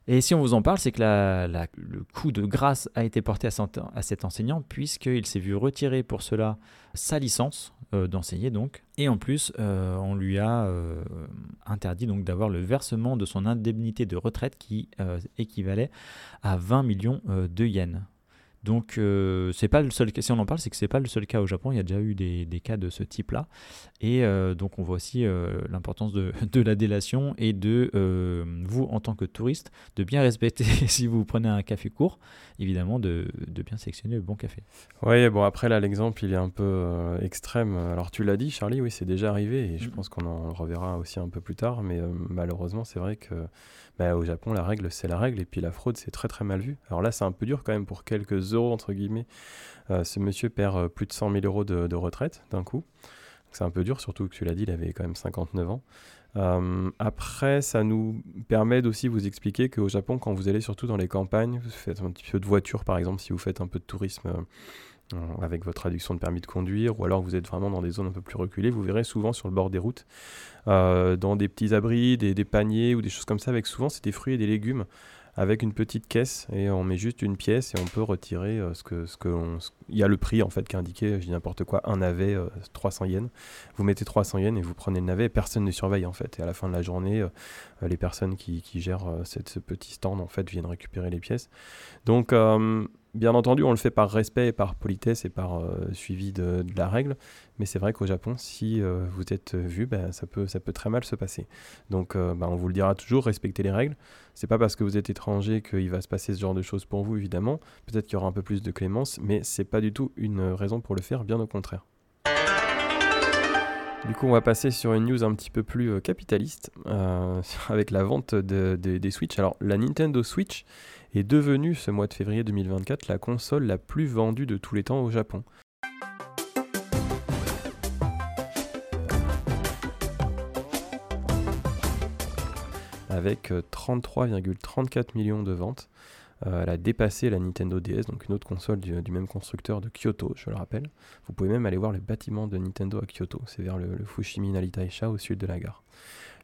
Et si on vous en parle, c'est que la- la- le coup de grâce a été porté à, à cet enseignant puisqu'il s'est vu retirer pour cela sa licence euh, d'enseigner donc. Et en plus, euh, on lui a euh, interdit donc d'avoir le versement de son indemnité de retraite qui équivalait à 20 millions de yens. Donc c'est pas le seul cas, si on en parle, c'est que c'est pas le seul cas au Japon, il y a déjà eu des, des cas de ce type-là. Et donc on voit aussi l'importance de, *laughs* de la délation et de vous en tant que touriste de bien *laughs* respecter si vous prenez un café court, évidemment de, de bien sélectionner le bon café. Oui, bon, après, là, l'exemple, il est un peu euh, extrême. Alors, tu l'as dit, Charlie, oui, c'est déjà arrivé, et je pense qu'on en reverra aussi un peu plus tard, mais euh, malheureusement, c'est vrai que bah, au Japon, la règle, c'est la règle, et puis la fraude, c'est très, très mal vu. Alors là, c'est un peu dur quand même pour quelques euros, entre guillemets. Euh, ce monsieur perd euh, plus de 100 000 euros de, de retraite d'un coup. C'est un peu dur, surtout que tu l'as dit, il avait quand même 59 ans. Euh, après, ça nous permet d'aussi vous expliquer qu'au Japon, quand vous allez surtout dans les campagnes, vous faites un petit peu de voiture par exemple, si vous faites un peu de tourisme euh, avec votre traduction de permis de conduire, ou alors vous êtes vraiment dans des zones un peu plus reculées, vous verrez souvent sur le bord des routes, euh, dans des petits abris, des, des paniers ou des choses comme ça, avec souvent c'est des fruits et des légumes avec une petite caisse et on met juste une pièce et on peut retirer euh, ce que ce que il y a le prix en fait qui est indiqué je dis n'importe quoi un navet euh, 300 yens. Vous mettez 300 yens et vous prenez le navet et personne ne surveille en fait. Et à la fin de la journée euh, euh, les personnes qui, qui gèrent euh, ce petit stand en fait viennent récupérer les pièces. Donc euh, bien entendu on le fait par respect et par politesse et par euh, suivi de, la règle mais c'est vrai qu'au Japon si euh, vous êtes vu ben, ça peut très mal se passer donc euh, ben, on vous le dira toujours respectez les règles c'est pas parce que vous êtes étranger qu'il va se passer ce genre de choses pour vous, évidemment. Peut-être qu'il y aura un peu plus de clémence, mais c'est pas du tout une raison pour le faire, bien au contraire. Du coup, on va passer sur une news un petit peu plus capitaliste, *laughs* avec la vente de- de- des Switch. Alors, la Nintendo Switch est devenue, ce mois de février 2024, la console la plus vendue de tous les temps au Japon. avec euh, 33,34 millions de ventes. Euh, elle a dépassé la Nintendo DS, donc une autre console du, même constructeur de Kyoto, je le rappelle. Vous pouvez même aller voir le bâtiment de Nintendo à Kyoto, c'est vers le, Fushimi Naritaisha au sud de la gare.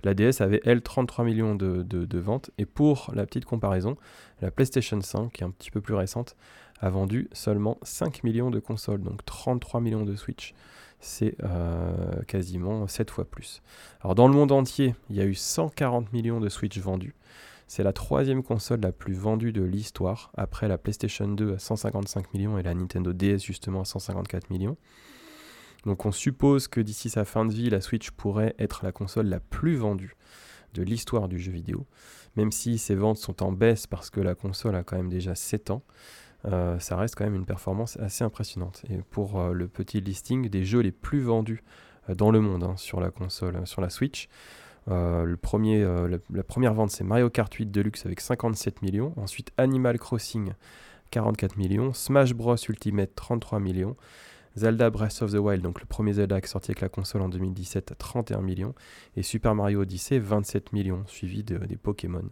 La DS avait, elle, 33 millions de, ventes, et pour la petite comparaison, la PlayStation 5, qui est un petit peu plus récente, a vendu seulement 5 millions de consoles, donc 33 millions de Switch. C'est euh, quasiment 7 fois plus. Alors dans le monde entier, il y a eu 140 millions de Switch vendus. C'est la troisième console la plus vendue de l'histoire, après la PlayStation 2 à 155 millions et la Nintendo DS justement à 154 millions. Donc on suppose que d'ici sa fin de vie, la Switch pourrait être la console la plus vendue de l'histoire du jeu vidéo. Même si ses ventes sont en baisse parce que la console a quand même déjà 7 ans, euh, ça reste quand même une performance assez impressionnante. Et pour euh, le petit listing des jeux les plus vendus euh, dans le monde hein, sur la console, sur la Switch, la première vente c'est Mario Kart 8 Deluxe avec 57 millions, ensuite Animal Crossing 44 millions, Smash Bros Ultimate 33 millions, Zelda Breath of the Wild, donc le premier Zelda qui est sorti avec la console en 2017 à 31 millions, et Super Mario Odyssey 27 millions, suivi de- des Pokémon.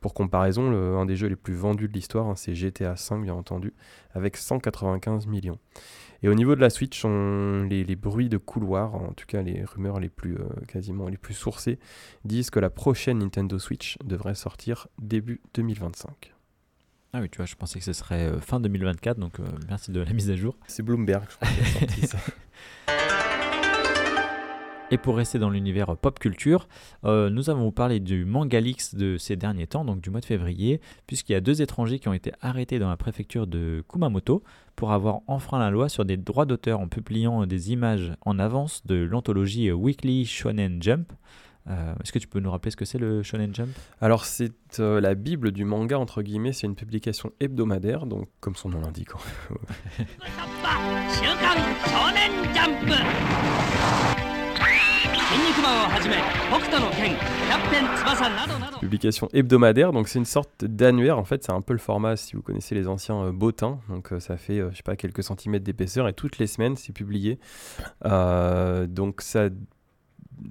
Pour comparaison, un des jeux les plus vendus de l'histoire, hein, c'est GTA V bien entendu, avec 195 millions. Et au niveau de la Switch, les bruits de couloir, en tout cas les rumeurs les plus euh, quasiment les plus sourcées, disent que la prochaine Nintendo Switch devrait sortir début 2025. Ah oui, tu vois, je pensais que ce serait euh, fin 2024, donc euh, merci de la mise à jour. C'est Bloomberg, je crois, qui a sorti *laughs* ça. Et pour rester dans l'univers pop culture, euh, nous avons parlé du Mangalix de ces derniers temps, donc du mois de février, puisqu'il y a deux étrangers qui ont été arrêtés dans la préfecture de Kumamoto pour avoir enfreint la loi sur des droits d'auteur en publiant des images en avance de l'anthologie Weekly Shonen Jump. Euh, est-ce que tu peux nous rappeler ce que c'est le Shonen Jump? Alors c'est euh, la Bible du manga entre guillemets, c'est une publication hebdomadaire, donc comme son nom l'indique. Hein. *laughs* Publication hebdomadaire, donc c'est une sorte d'annuaire en fait, c'est un peu le format si vous connaissez les anciens euh, bottins, donc euh, ça fait euh, je sais pas quelques centimètres d'épaisseur et toutes les semaines c'est publié. donc ça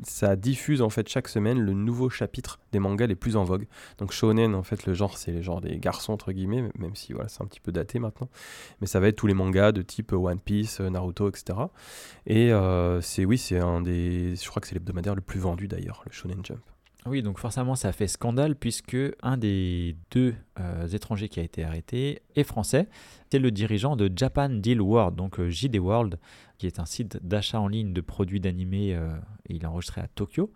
ça diffuse en fait chaque semaine le nouveau chapitre des mangas les plus en vogue. Donc shonen en fait le genre c'est les genres des garçons entre guillemets, même si voilà c'est un petit peu daté maintenant. Mais ça va être tous les mangas de type One Piece, Naruto, etc. Et c'est oui c'est un des, je crois que c'est l'hebdomadaire le plus vendu d'ailleurs, le Shonen Jump. Oui, donc forcément ça fait scandale puisque un des deux euh, étrangers qui a été arrêté est français. C'est le dirigeant de Japan Deal World, donc euh, JD World, qui est un site d'achat en ligne de produits d'animé. Euh, il est enregistré à Tokyo.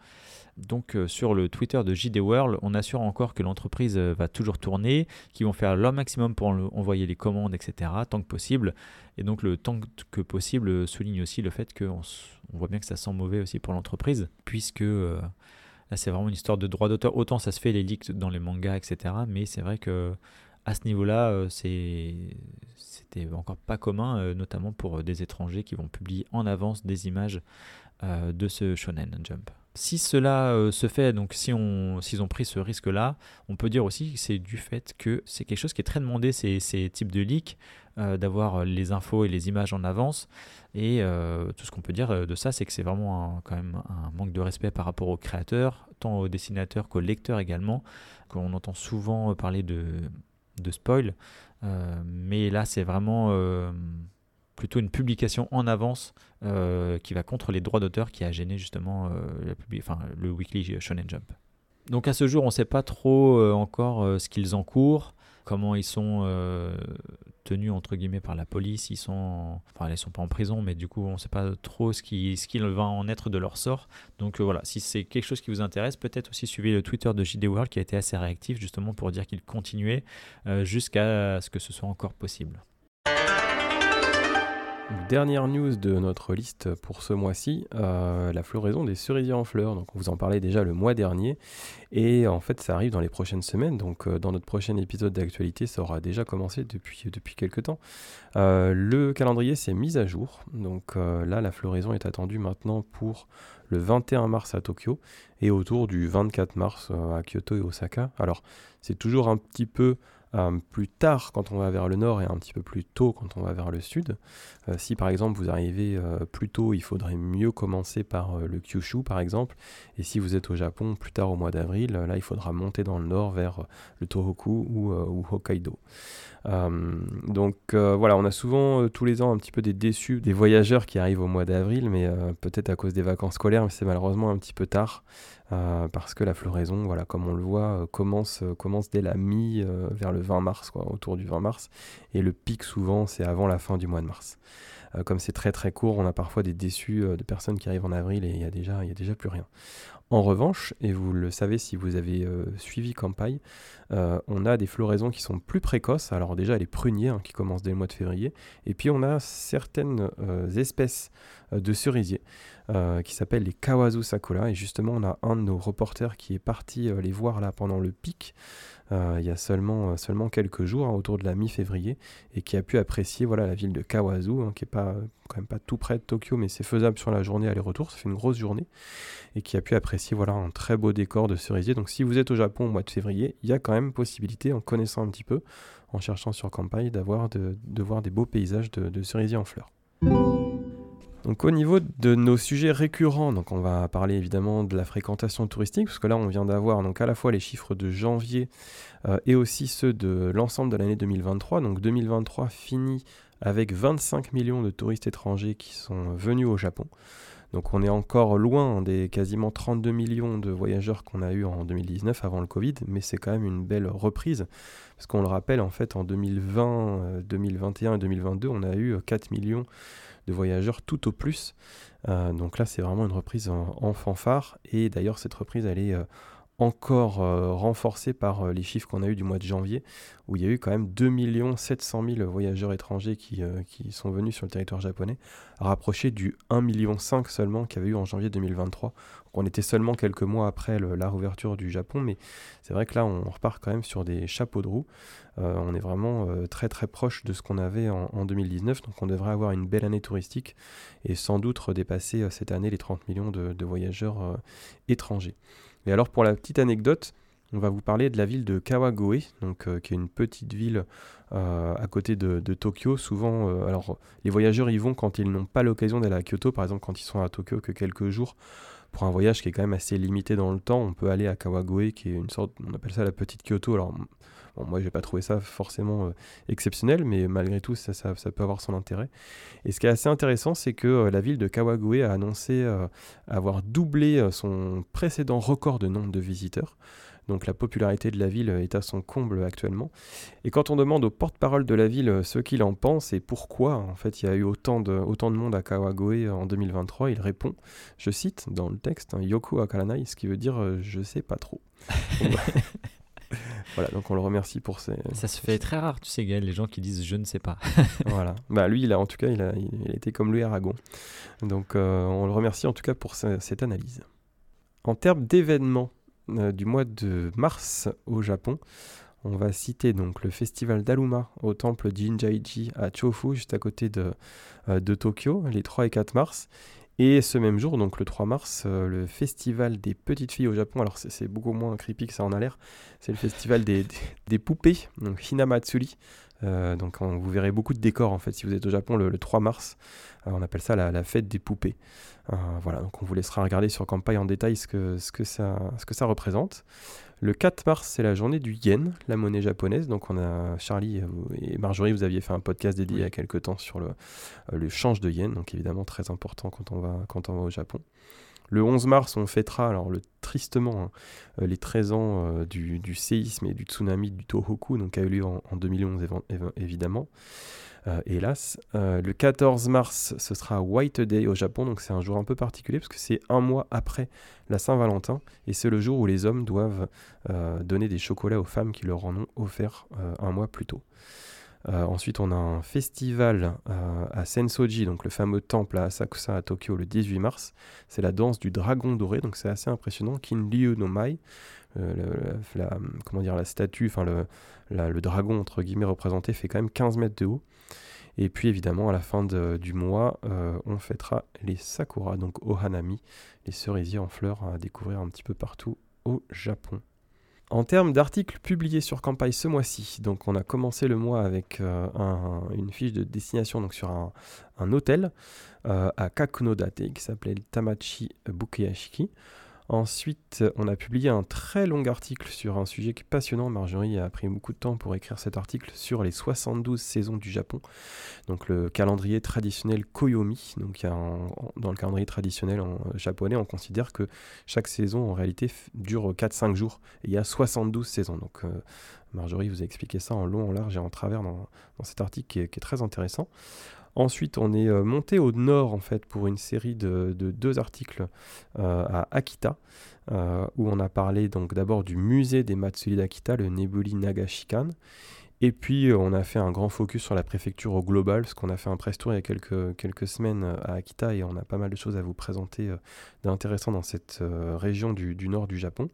Donc sur le Twitter de JD World, on assure encore que l'entreprise va toujours tourner, qu'ils vont faire leur maximum pour envoyer les commandes, etc., tant que possible. Et donc le tant que possible souligne aussi le fait qu'on on voit bien que ça sent mauvais aussi pour l'entreprise, puisque Là, c'est vraiment une histoire de droit d'auteur. Autant ça se fait les leaks dans les mangas, etc. Mais c'est vrai que à ce niveau-là, euh, encore pas commun, euh, notamment pour euh, des étrangers qui vont publier en avance des images de ce Shonen Jump. Si cela se fait, donc si on, s'ils ont pris ce risque-là, on peut dire aussi que c'est du fait que c'est quelque chose qui est très demandé, ces, ces types de leaks, d'avoir les infos et les images en avance. Et euh, tout ce qu'on peut dire euh, de ça, c'est que c'est vraiment quand même un manque de respect par rapport aux créateurs, tant aux dessinateurs qu'aux lecteurs également, qu'on entend souvent parler de, de spoil. Euh, mais là, c'est vraiment plutôt une publication en avance qui va contre les droits d'auteur qui a gêné justement enfin, le Weekly Shonen Jump. Donc à ce jour, on ne sait pas trop encore ce qu'ils encourent comment ils sont euh, tenus entre guillemets par la police. Ils sont, enfin, ils sont pas en prison, mais du coup, on ne sait pas trop ce qui, ce qu'il va en être de leur sort. Donc euh, voilà, si c'est quelque chose qui vous intéresse, peut-être aussi suivez le Twitter de JD World qui a été assez réactif justement pour dire qu'il continuait euh, jusqu'à ce que ce soit encore possible. Dernière news de notre liste pour ce mois-ci, euh, la floraison des cerisiers en fleurs. Donc on vous en parlait déjà le mois dernier et en fait ça arrive dans les prochaines semaines. Donc euh, dans notre prochain épisode d'actualité, ça aura déjà commencé depuis, depuis quelques temps. Euh, le calendrier s'est mis à jour. Donc là la floraison est attendue maintenant pour le 21 mars à Tokyo et autour du 24 mars à Kyoto et Osaka. Alors c'est toujours un petit peu euh, plus tard quand on va vers le nord et un petit peu plus tôt quand on va vers le sud. Euh, si par exemple vous arrivez euh, plus tôt, il faudrait mieux commencer par le Kyushu par exemple. Et si vous êtes au Japon plus tard au mois d'avril, là il faudra monter dans le nord vers le Tohoku ou, ou Hokkaido. Donc voilà, on a souvent tous les ans un petit peu des déçus des voyageurs qui arrivent au mois d'avril, mais peut-être à cause des vacances scolaires, mais c'est malheureusement un petit peu tard. Euh, parce que la floraison, voilà, comme on le voit, euh, commence, euh, commence dès la mi, vers le 20 mars, autour du 20 mars, et le pic souvent c'est avant la fin du mois de mars. Comme c'est très très court, on a parfois des déçus de personnes qui arrivent en avril et il y a déjà, a déjà plus rien. En revanche, et vous le savez si vous avez suivi Campagne, on a des floraisons qui sont plus précoces. Alors déjà les pruniers hein, qui commencent dès le mois de février, et puis on a certaines espèces de cerisiers euh, qui s'appelle les Kawazu Sakura. Et justement, on a un de nos reporters qui est parti euh, les voir là pendant le pic. Euh, il y a seulement, seulement quelques jours, hein, autour de la mi-février, et qui a pu apprécier voilà, la ville de Kawazu, hein, qui est pas, quand même pas tout près de Tokyo, mais c'est faisable sur la journée aller-retour, ça fait une grosse journée, et qui a pu apprécier voilà, un très beau décor de cerisier. Donc si vous êtes au Japon au mois de février, il y a quand même possibilité, en connaissant un petit peu, en cherchant sur campagne, de, de voir des beaux paysages de, de cerisier en fleurs. Donc au niveau de nos sujets récurrents, donc on va parler évidemment de la fréquentation touristique, parce que là on vient d'avoir donc à la fois les chiffres de janvier euh, et aussi ceux de l'ensemble de l'année 2023. Donc 2023 finit avec 25 millions de touristes étrangers qui sont venus au Japon. Donc on est encore loin des quasiment 32 millions de voyageurs qu'on a eu en 2019 avant le Covid, mais c'est quand même une belle reprise. Parce qu'on le rappelle, en fait, en 2020, 2021 euh, et 2022, on a eu 4 millions de voyageurs tout au plus. Euh, donc là, c'est vraiment une reprise en, fanfare. Et d'ailleurs, cette reprise, elle est euh, encore euh, renforcée par les chiffres qu'on a eu du mois de janvier, où il y a eu quand même 2 700 000 voyageurs étrangers qui, sont venus sur le territoire japonais, rapproché du 1,5 million seulement qu'il y avait eu en janvier 2023, on était seulement quelques mois après la réouverture du Japon, mais c'est vrai que là, on repart quand même sur des chapeaux de roue. Euh, on est vraiment euh, très très proche de ce qu'on avait en, 2019, donc on devrait avoir une belle année touristique et sans doute dépasser euh, cette année les 30 millions de, voyageurs étrangers. Et alors pour la petite anecdote, on va vous parler de la ville de Kawagoe, qui est une petite ville à côté de, de Tokyo. Souvent, alors les voyageurs y vont quand ils n'ont pas l'occasion d'aller à Kyoto, par exemple quand ils sont à Tokyo que quelques jours pour un voyage qui est quand même assez limité dans le temps, on peut aller à Kawagoe, qui est une sorte, on appelle ça la petite Kyoto. Alors, bon, moi, j'ai pas trouvé ça forcément euh, exceptionnel, mais malgré tout, ça, peut avoir son intérêt. Et ce qui est assez intéressant, c'est que euh, la ville de Kawagoe a annoncé euh, avoir doublé son précédent record de nombre de visiteurs. Donc la popularité de la ville est à son comble actuellement. Et quand on demande au porte-parole de la ville ce qu'il en pense et pourquoi en fait il y a eu autant de, autant de monde à Kawagoe en 2023, il répond, je cite dans le texte, hein, Yoko Akaranai, ce qui veut dire euh, je sais pas trop. *laughs* voilà, donc on le remercie pour ces. Ça se fait très rare, tu sais, Gaël, les gens qui disent je ne sais pas. *laughs* voilà. Bah lui, il a, en tout cas, il a, il a été comme Louis Aragon. Donc euh, on le remercie en tout cas pour cette analyse. En termes d'événements euh, du mois de mars au Japon. On va citer donc le festival d'Aluma au temple Jinjaiji à Chofu, juste à côté de, euh, de Tokyo, les 3 et 4 mars. Et ce même jour, donc le 3 mars, euh, le festival des petites filles au Japon. Alors c'est beaucoup moins creepy que ça en a l'air. C'est le festival des, poupées, donc Hinamatsuri. donc vous verrez beaucoup de décors en fait si vous êtes au Japon le, 3 mars. on appelle ça la, la, fête des poupées. Euh, voilà, donc on vous laissera regarder sur campagne en détail ce que, ce que, ça, ce que ça représente. Le 4 mars, c'est la journée du yen, la monnaie japonaise. Donc on a Charlie et Marjorie, vous aviez fait un podcast dédié il y a quelques temps sur le, euh, le change de yen, donc évidemment très important quand on va, quand on va au Japon. Le 11 mars, on fêtera, alors le, tristement, hein, euh, les 13 ans du, du, séisme et du tsunami du Tohoku, donc qui a eu lieu en, en 2011 évidemment. Euh, hélas. Euh, le 14 mars, ce sera White Day au Japon, donc c'est un jour un peu particulier parce que c'est un mois après la Saint-Valentin et c'est le jour où les hommes doivent euh, donner des chocolats aux femmes qui leur en ont offert un mois plus tôt. ensuite, on a un festival à Sensoji, donc le fameux temple à Asakusa à Tokyo, le 18 mars. C'est la danse du dragon doré, donc c'est assez impressionnant. Kinryu no Mai, la, comment dire, la statue, enfin le, le dragon entre guillemets représenté fait quand même 15 mètres de haut. Et puis évidemment, à la fin du mois, euh, on fêtera les sakura, donc ohanami, les cerisiers en fleurs à découvrir un petit peu partout au Japon. En termes d'articles publiés sur Campai ce mois-ci, donc on a commencé le mois avec euh, une fiche de destination donc sur un, hôtel euh, à Kakunodate qui s'appelait Tamachi Bukeyashiki. Ensuite, on a publié un très long article sur un sujet qui est passionnant. Marjorie a pris beaucoup de temps pour écrire cet article sur les 72 saisons du Japon. Donc le calendrier traditionnel Koyomi. Dans le calendrier traditionnel en japonais, on considère que chaque saison en réalité dure 4-5 jours. Il y a 72 saisons. Donc euh, Marjorie vous a expliqué ça en long, en large et en travers dans, cet article qui est très intéressant. Ensuite, on est euh, monté au nord en fait pour une série de, deux articles euh, à Akita, euh, où on a parlé donc d'abord du musée des Matsuri d'Akita, le Nebuli Nagashikan. Et puis on a fait un grand focus sur la préfecture au global, parce qu'on a fait un press tour il y a quelques, semaines à Akita et on a pas mal de choses à vous présenter d'intéressant dans cette région du, nord du Japon.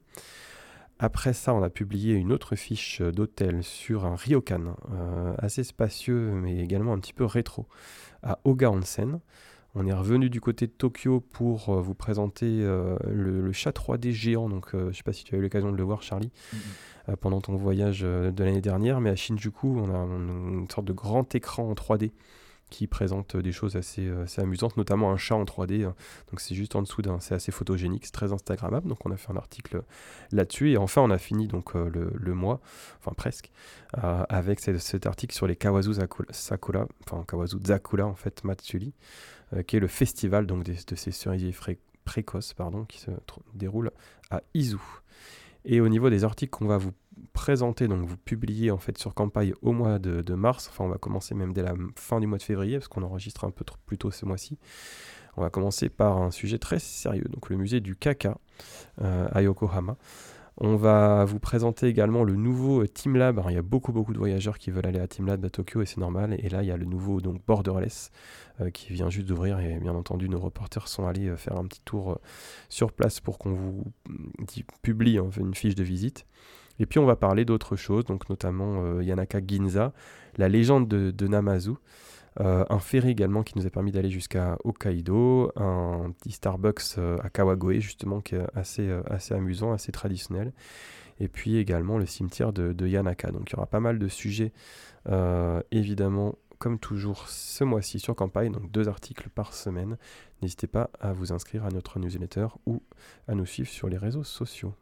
Après ça, on a publié une autre fiche d'hôtel sur un ryokan, euh, assez spacieux mais également un petit peu rétro, à Oga Onsen. On est revenu du côté de Tokyo pour euh, vous présenter euh, le, chat 3D géant. Donc, je ne sais pas si tu as eu l'occasion de le voir, Charlie, pendant ton voyage de l'année dernière. Mais à Shinjuku, on a une sorte de grand écran en 3D qui présente des choses assez, euh, assez, amusantes, notamment un chat en 3D. Hein. Donc c'est juste en dessous d'un, c'est assez photogénique, c'est très instagrammable. Donc on a fait un article là-dessus et enfin on a fini donc euh, le, mois, enfin presque, euh, avec cet, article sur les Kawazu Sakura, enfin Kawazu Zakura en fait Matsuri, qui est le festival donc de ces cerisiers précoces pardon, qui se déroule à Izu. Et au niveau des articles qu'on va vous présenter, donc vous publiez en fait sur campagne au mois de, mars, enfin on va commencer même dès la fin du mois de février, parce qu'on enregistre un peu plus tôt ce mois-ci. On va commencer par un sujet très sérieux, donc le musée du caca euh, à Yokohama. On va vous présenter également le nouveau Team Lab. il y a beaucoup beaucoup de voyageurs qui veulent aller à Team Lab à Tokyo et c'est normal. Et là, il y a le nouveau donc Borderless euh, qui vient juste d'ouvrir et bien entendu nos reporters sont allés euh, faire un petit tour sur place pour qu'on vous mm, publie une fiche de visite. Et puis on va parler d'autres choses, donc notamment euh, Yanaka Ginza, la légende de, Namazu, euh, un ferry également qui nous a permis d'aller jusqu'à Hokkaido, un petit Starbucks euh, à Kawagoe justement qui est assez, assez amusant, assez traditionnel, et puis également le cimetière de, Yanaka. Donc il y aura pas mal de sujets évidemment comme toujours ce mois-ci sur campagne, donc deux articles par semaine. N'hésitez pas à vous inscrire à notre newsletter ou à nous suivre sur les réseaux sociaux.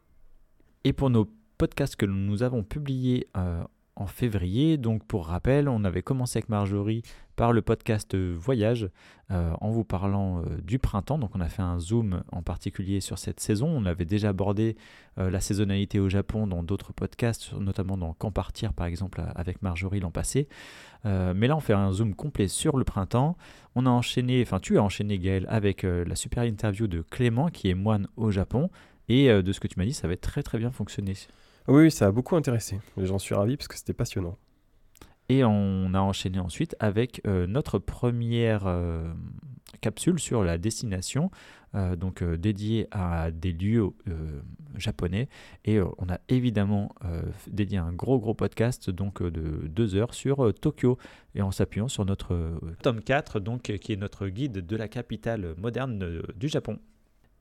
Et pour nos podcasts que nous avons publiés euh, en février. Donc pour rappel, on avait commencé avec Marjorie par le podcast Voyage euh, en vous parlant euh, du printemps. Donc on a fait un zoom en particulier sur cette saison. On avait déjà abordé euh, la saisonnalité au Japon dans d'autres podcasts, notamment dans Quand partir par exemple avec Marjorie l'an passé. mais là on fait un zoom complet sur le printemps. On a enchaîné, enfin tu as enchaîné Gaël avec la super interview de Clément qui est moine au Japon. Et de ce que tu m'as dit, ça avait très très bien fonctionné. Oui, ça a beaucoup intéressé. J'en suis ravi parce que c'était passionnant. Et on a enchaîné ensuite avec euh, notre première euh, capsule sur la destination, euh, donc dédiée à des lieux japonais. Et on a évidemment dédié un gros gros podcast donc de deux heures sur Tokyo et en s'appuyant sur notre tome 4, donc qui est notre guide de la capitale moderne du Japon.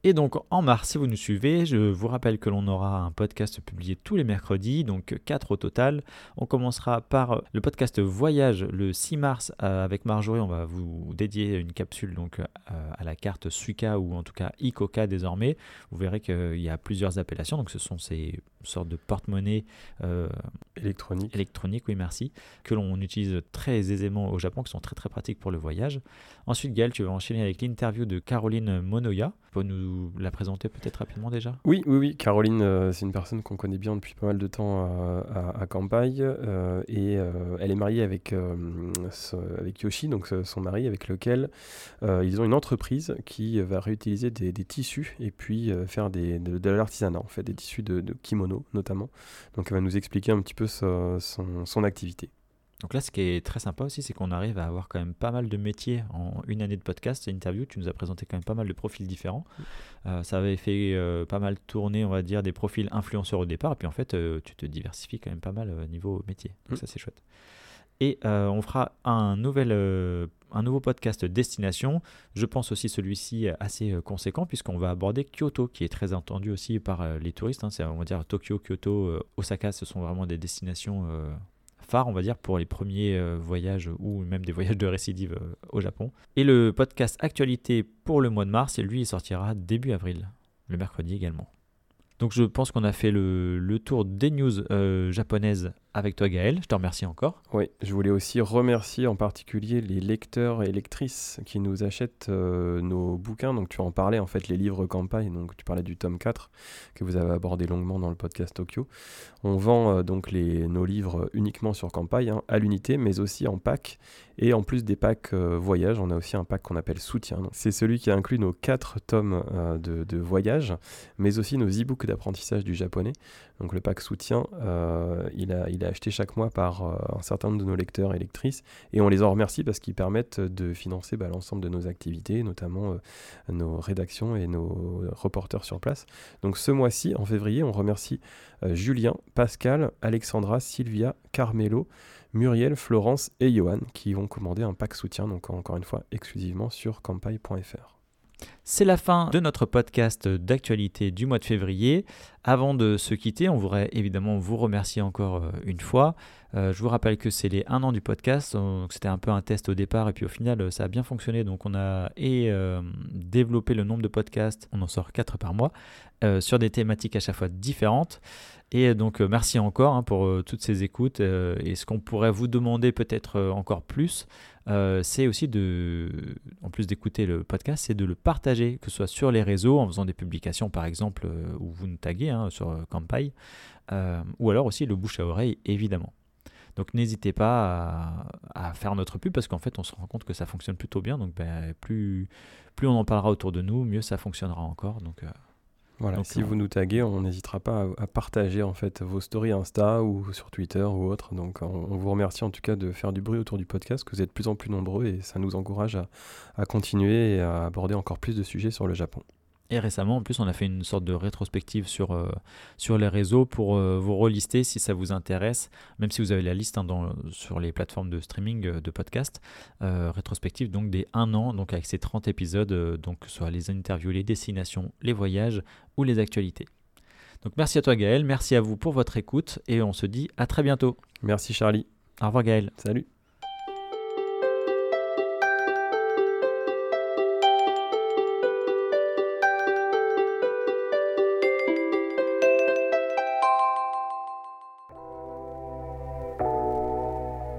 Et donc en mars, si vous nous suivez, je vous rappelle que l'on aura un podcast publié tous les mercredis, donc 4 au total. On commencera par le podcast Voyage le 6 mars euh, avec Marjorie. On va vous dédier une capsule donc euh, à la carte Suica ou en tout cas Ikoka désormais. Vous verrez qu'il y a plusieurs appellations, donc ce sont ces sortes de porte-monnaie euh, électronique. électronique, oui merci, que l'on utilise très aisément au Japon, qui sont très très pratiques pour le voyage. Ensuite, Gaël, tu vas enchaîner avec l'interview de Caroline Monoya. Peux nous la présenter peut-être rapidement déjà? Oui, oui, oui. Caroline, euh, c'est une personne qu'on connaît bien depuis pas mal de temps à, à, Campagne. Euh, et euh, elle est mariée avec, Yoshi, donc son mari, avec lequel ils ont une entreprise qui va réutiliser des, tissus et puis faire de, l'artisanat, en fait, des tissus de, kimono notamment. Donc elle va nous expliquer un petit peu son activité. Donc là, ce qui est très sympa aussi, c'est qu'on arrive à avoir quand même pas mal de métiers en une année de podcast et interview. Tu nous as présenté quand même pas mal de profils différents. Euh, ça avait fait euh, pas mal tourner, on va dire, des profils influenceurs au départ. Et puis en fait, euh, tu te diversifies quand même pas mal au niveau métier. Donc ça, c'est chouette. Et on fera un, nouvel, un nouveau podcast destination. Je pense aussi celui-ci assez conséquent puisqu'on va aborder Kyoto, qui est très entendu aussi par les touristes. Hein. C'est, on va dire, Tokyo, Kyoto, Osaka, ce sont vraiment des destinations phare, on va dire, pour les premiers euh, voyages ou même des *laughs* voyages de récidive euh, au Japon. Et le podcast Actualité pour le mois de mars, et lui, il sortira début avril, le mercredi également. Donc je pense qu'on a fait le, tour des news euh, japonaises avec toi Gaël. Je te remercie encore. Oui, je voulais aussi remercier en particulier les lecteurs et lectrices qui nous achètent euh, nos bouquins. Donc tu en parlais en fait, les livres campagne. Donc tu parlais du tome 4 que vous avez abordé longuement dans le podcast Tokyo. On vend euh, donc les, nos livres uniquement sur campagne, hein, à l'unité, mais aussi en pack. Et en plus des packs euh, voyage, on a aussi un pack qu'on appelle soutien. C'est celui qui inclut nos 4 tomes de, de, voyage, mais aussi nos e-books d'apprentissage du japonais. Donc le pack soutien, il, a, il a acheté chaque mois par euh, un certain nombre de nos lecteurs et lectrices. Et on les en remercie parce qu'ils permettent de financer bah, l'ensemble de nos activités, notamment euh, nos rédactions et nos reporters sur place. Donc ce mois-ci, en février, on remercie euh, Julien, Pascal, Alexandra, Sylvia, Carmelo, Muriel, Florence et Johan qui ont commandé un pack soutien, donc encore une fois exclusivement sur campagne.fr. C'est la fin de notre podcast d'actualité du mois de février. Avant de se quitter, on voudrait évidemment vous remercier encore euh, une fois. Euh, je vous rappelle que c'est les 1 an du podcast. C'était un peu un test au départ et puis au final ça a bien fonctionné. Donc on a euh, développé le nombre de podcasts, on en sort 4 par mois, sur des thématiques à chaque fois différentes. Et donc merci encore hein, pour toutes ces écoutes. et ce qu'on pourrait vous demander peut-être encore plus, euh, c'est aussi de, en plus d'écouter le podcast, c'est de le partager, que ce soit sur les réseaux, en faisant des publications par exemple, euh, où vous nous taguez hein, sur Campai, euh, ou alors aussi le bouche à oreille, évidemment. Donc n'hésitez pas à, faire notre pub parce qu'en fait on se rend compte que ça fonctionne plutôt bien. Donc ben, plus, plus on en parlera autour de nous, mieux ça fonctionnera encore. Donc voilà, si vous nous taguez, on n'hésitera pas à, partager en fait vos stories Insta ou sur Twitter ou autre. Donc on, vous remercie en tout cas de faire du bruit autour du podcast, que vous êtes de plus en plus nombreux et ça nous encourage à continuer et à aborder encore plus de sujets sur le Japon. Et récemment, en plus, on a fait une sorte de rétrospective sur, euh, sur les réseaux pour euh, vous relister si ça vous intéresse, même si vous avez la liste hein, dans, sur les plateformes de streaming euh, de podcast. rétrospective donc des 1 an, donc avec ces 30 épisodes, donc soit les interviews, les destinations, les voyages ou les actualités. Donc merci à toi Gaël, merci à vous pour votre écoute et on se dit à très bientôt. Merci Charlie. Au revoir Gaël. Salut.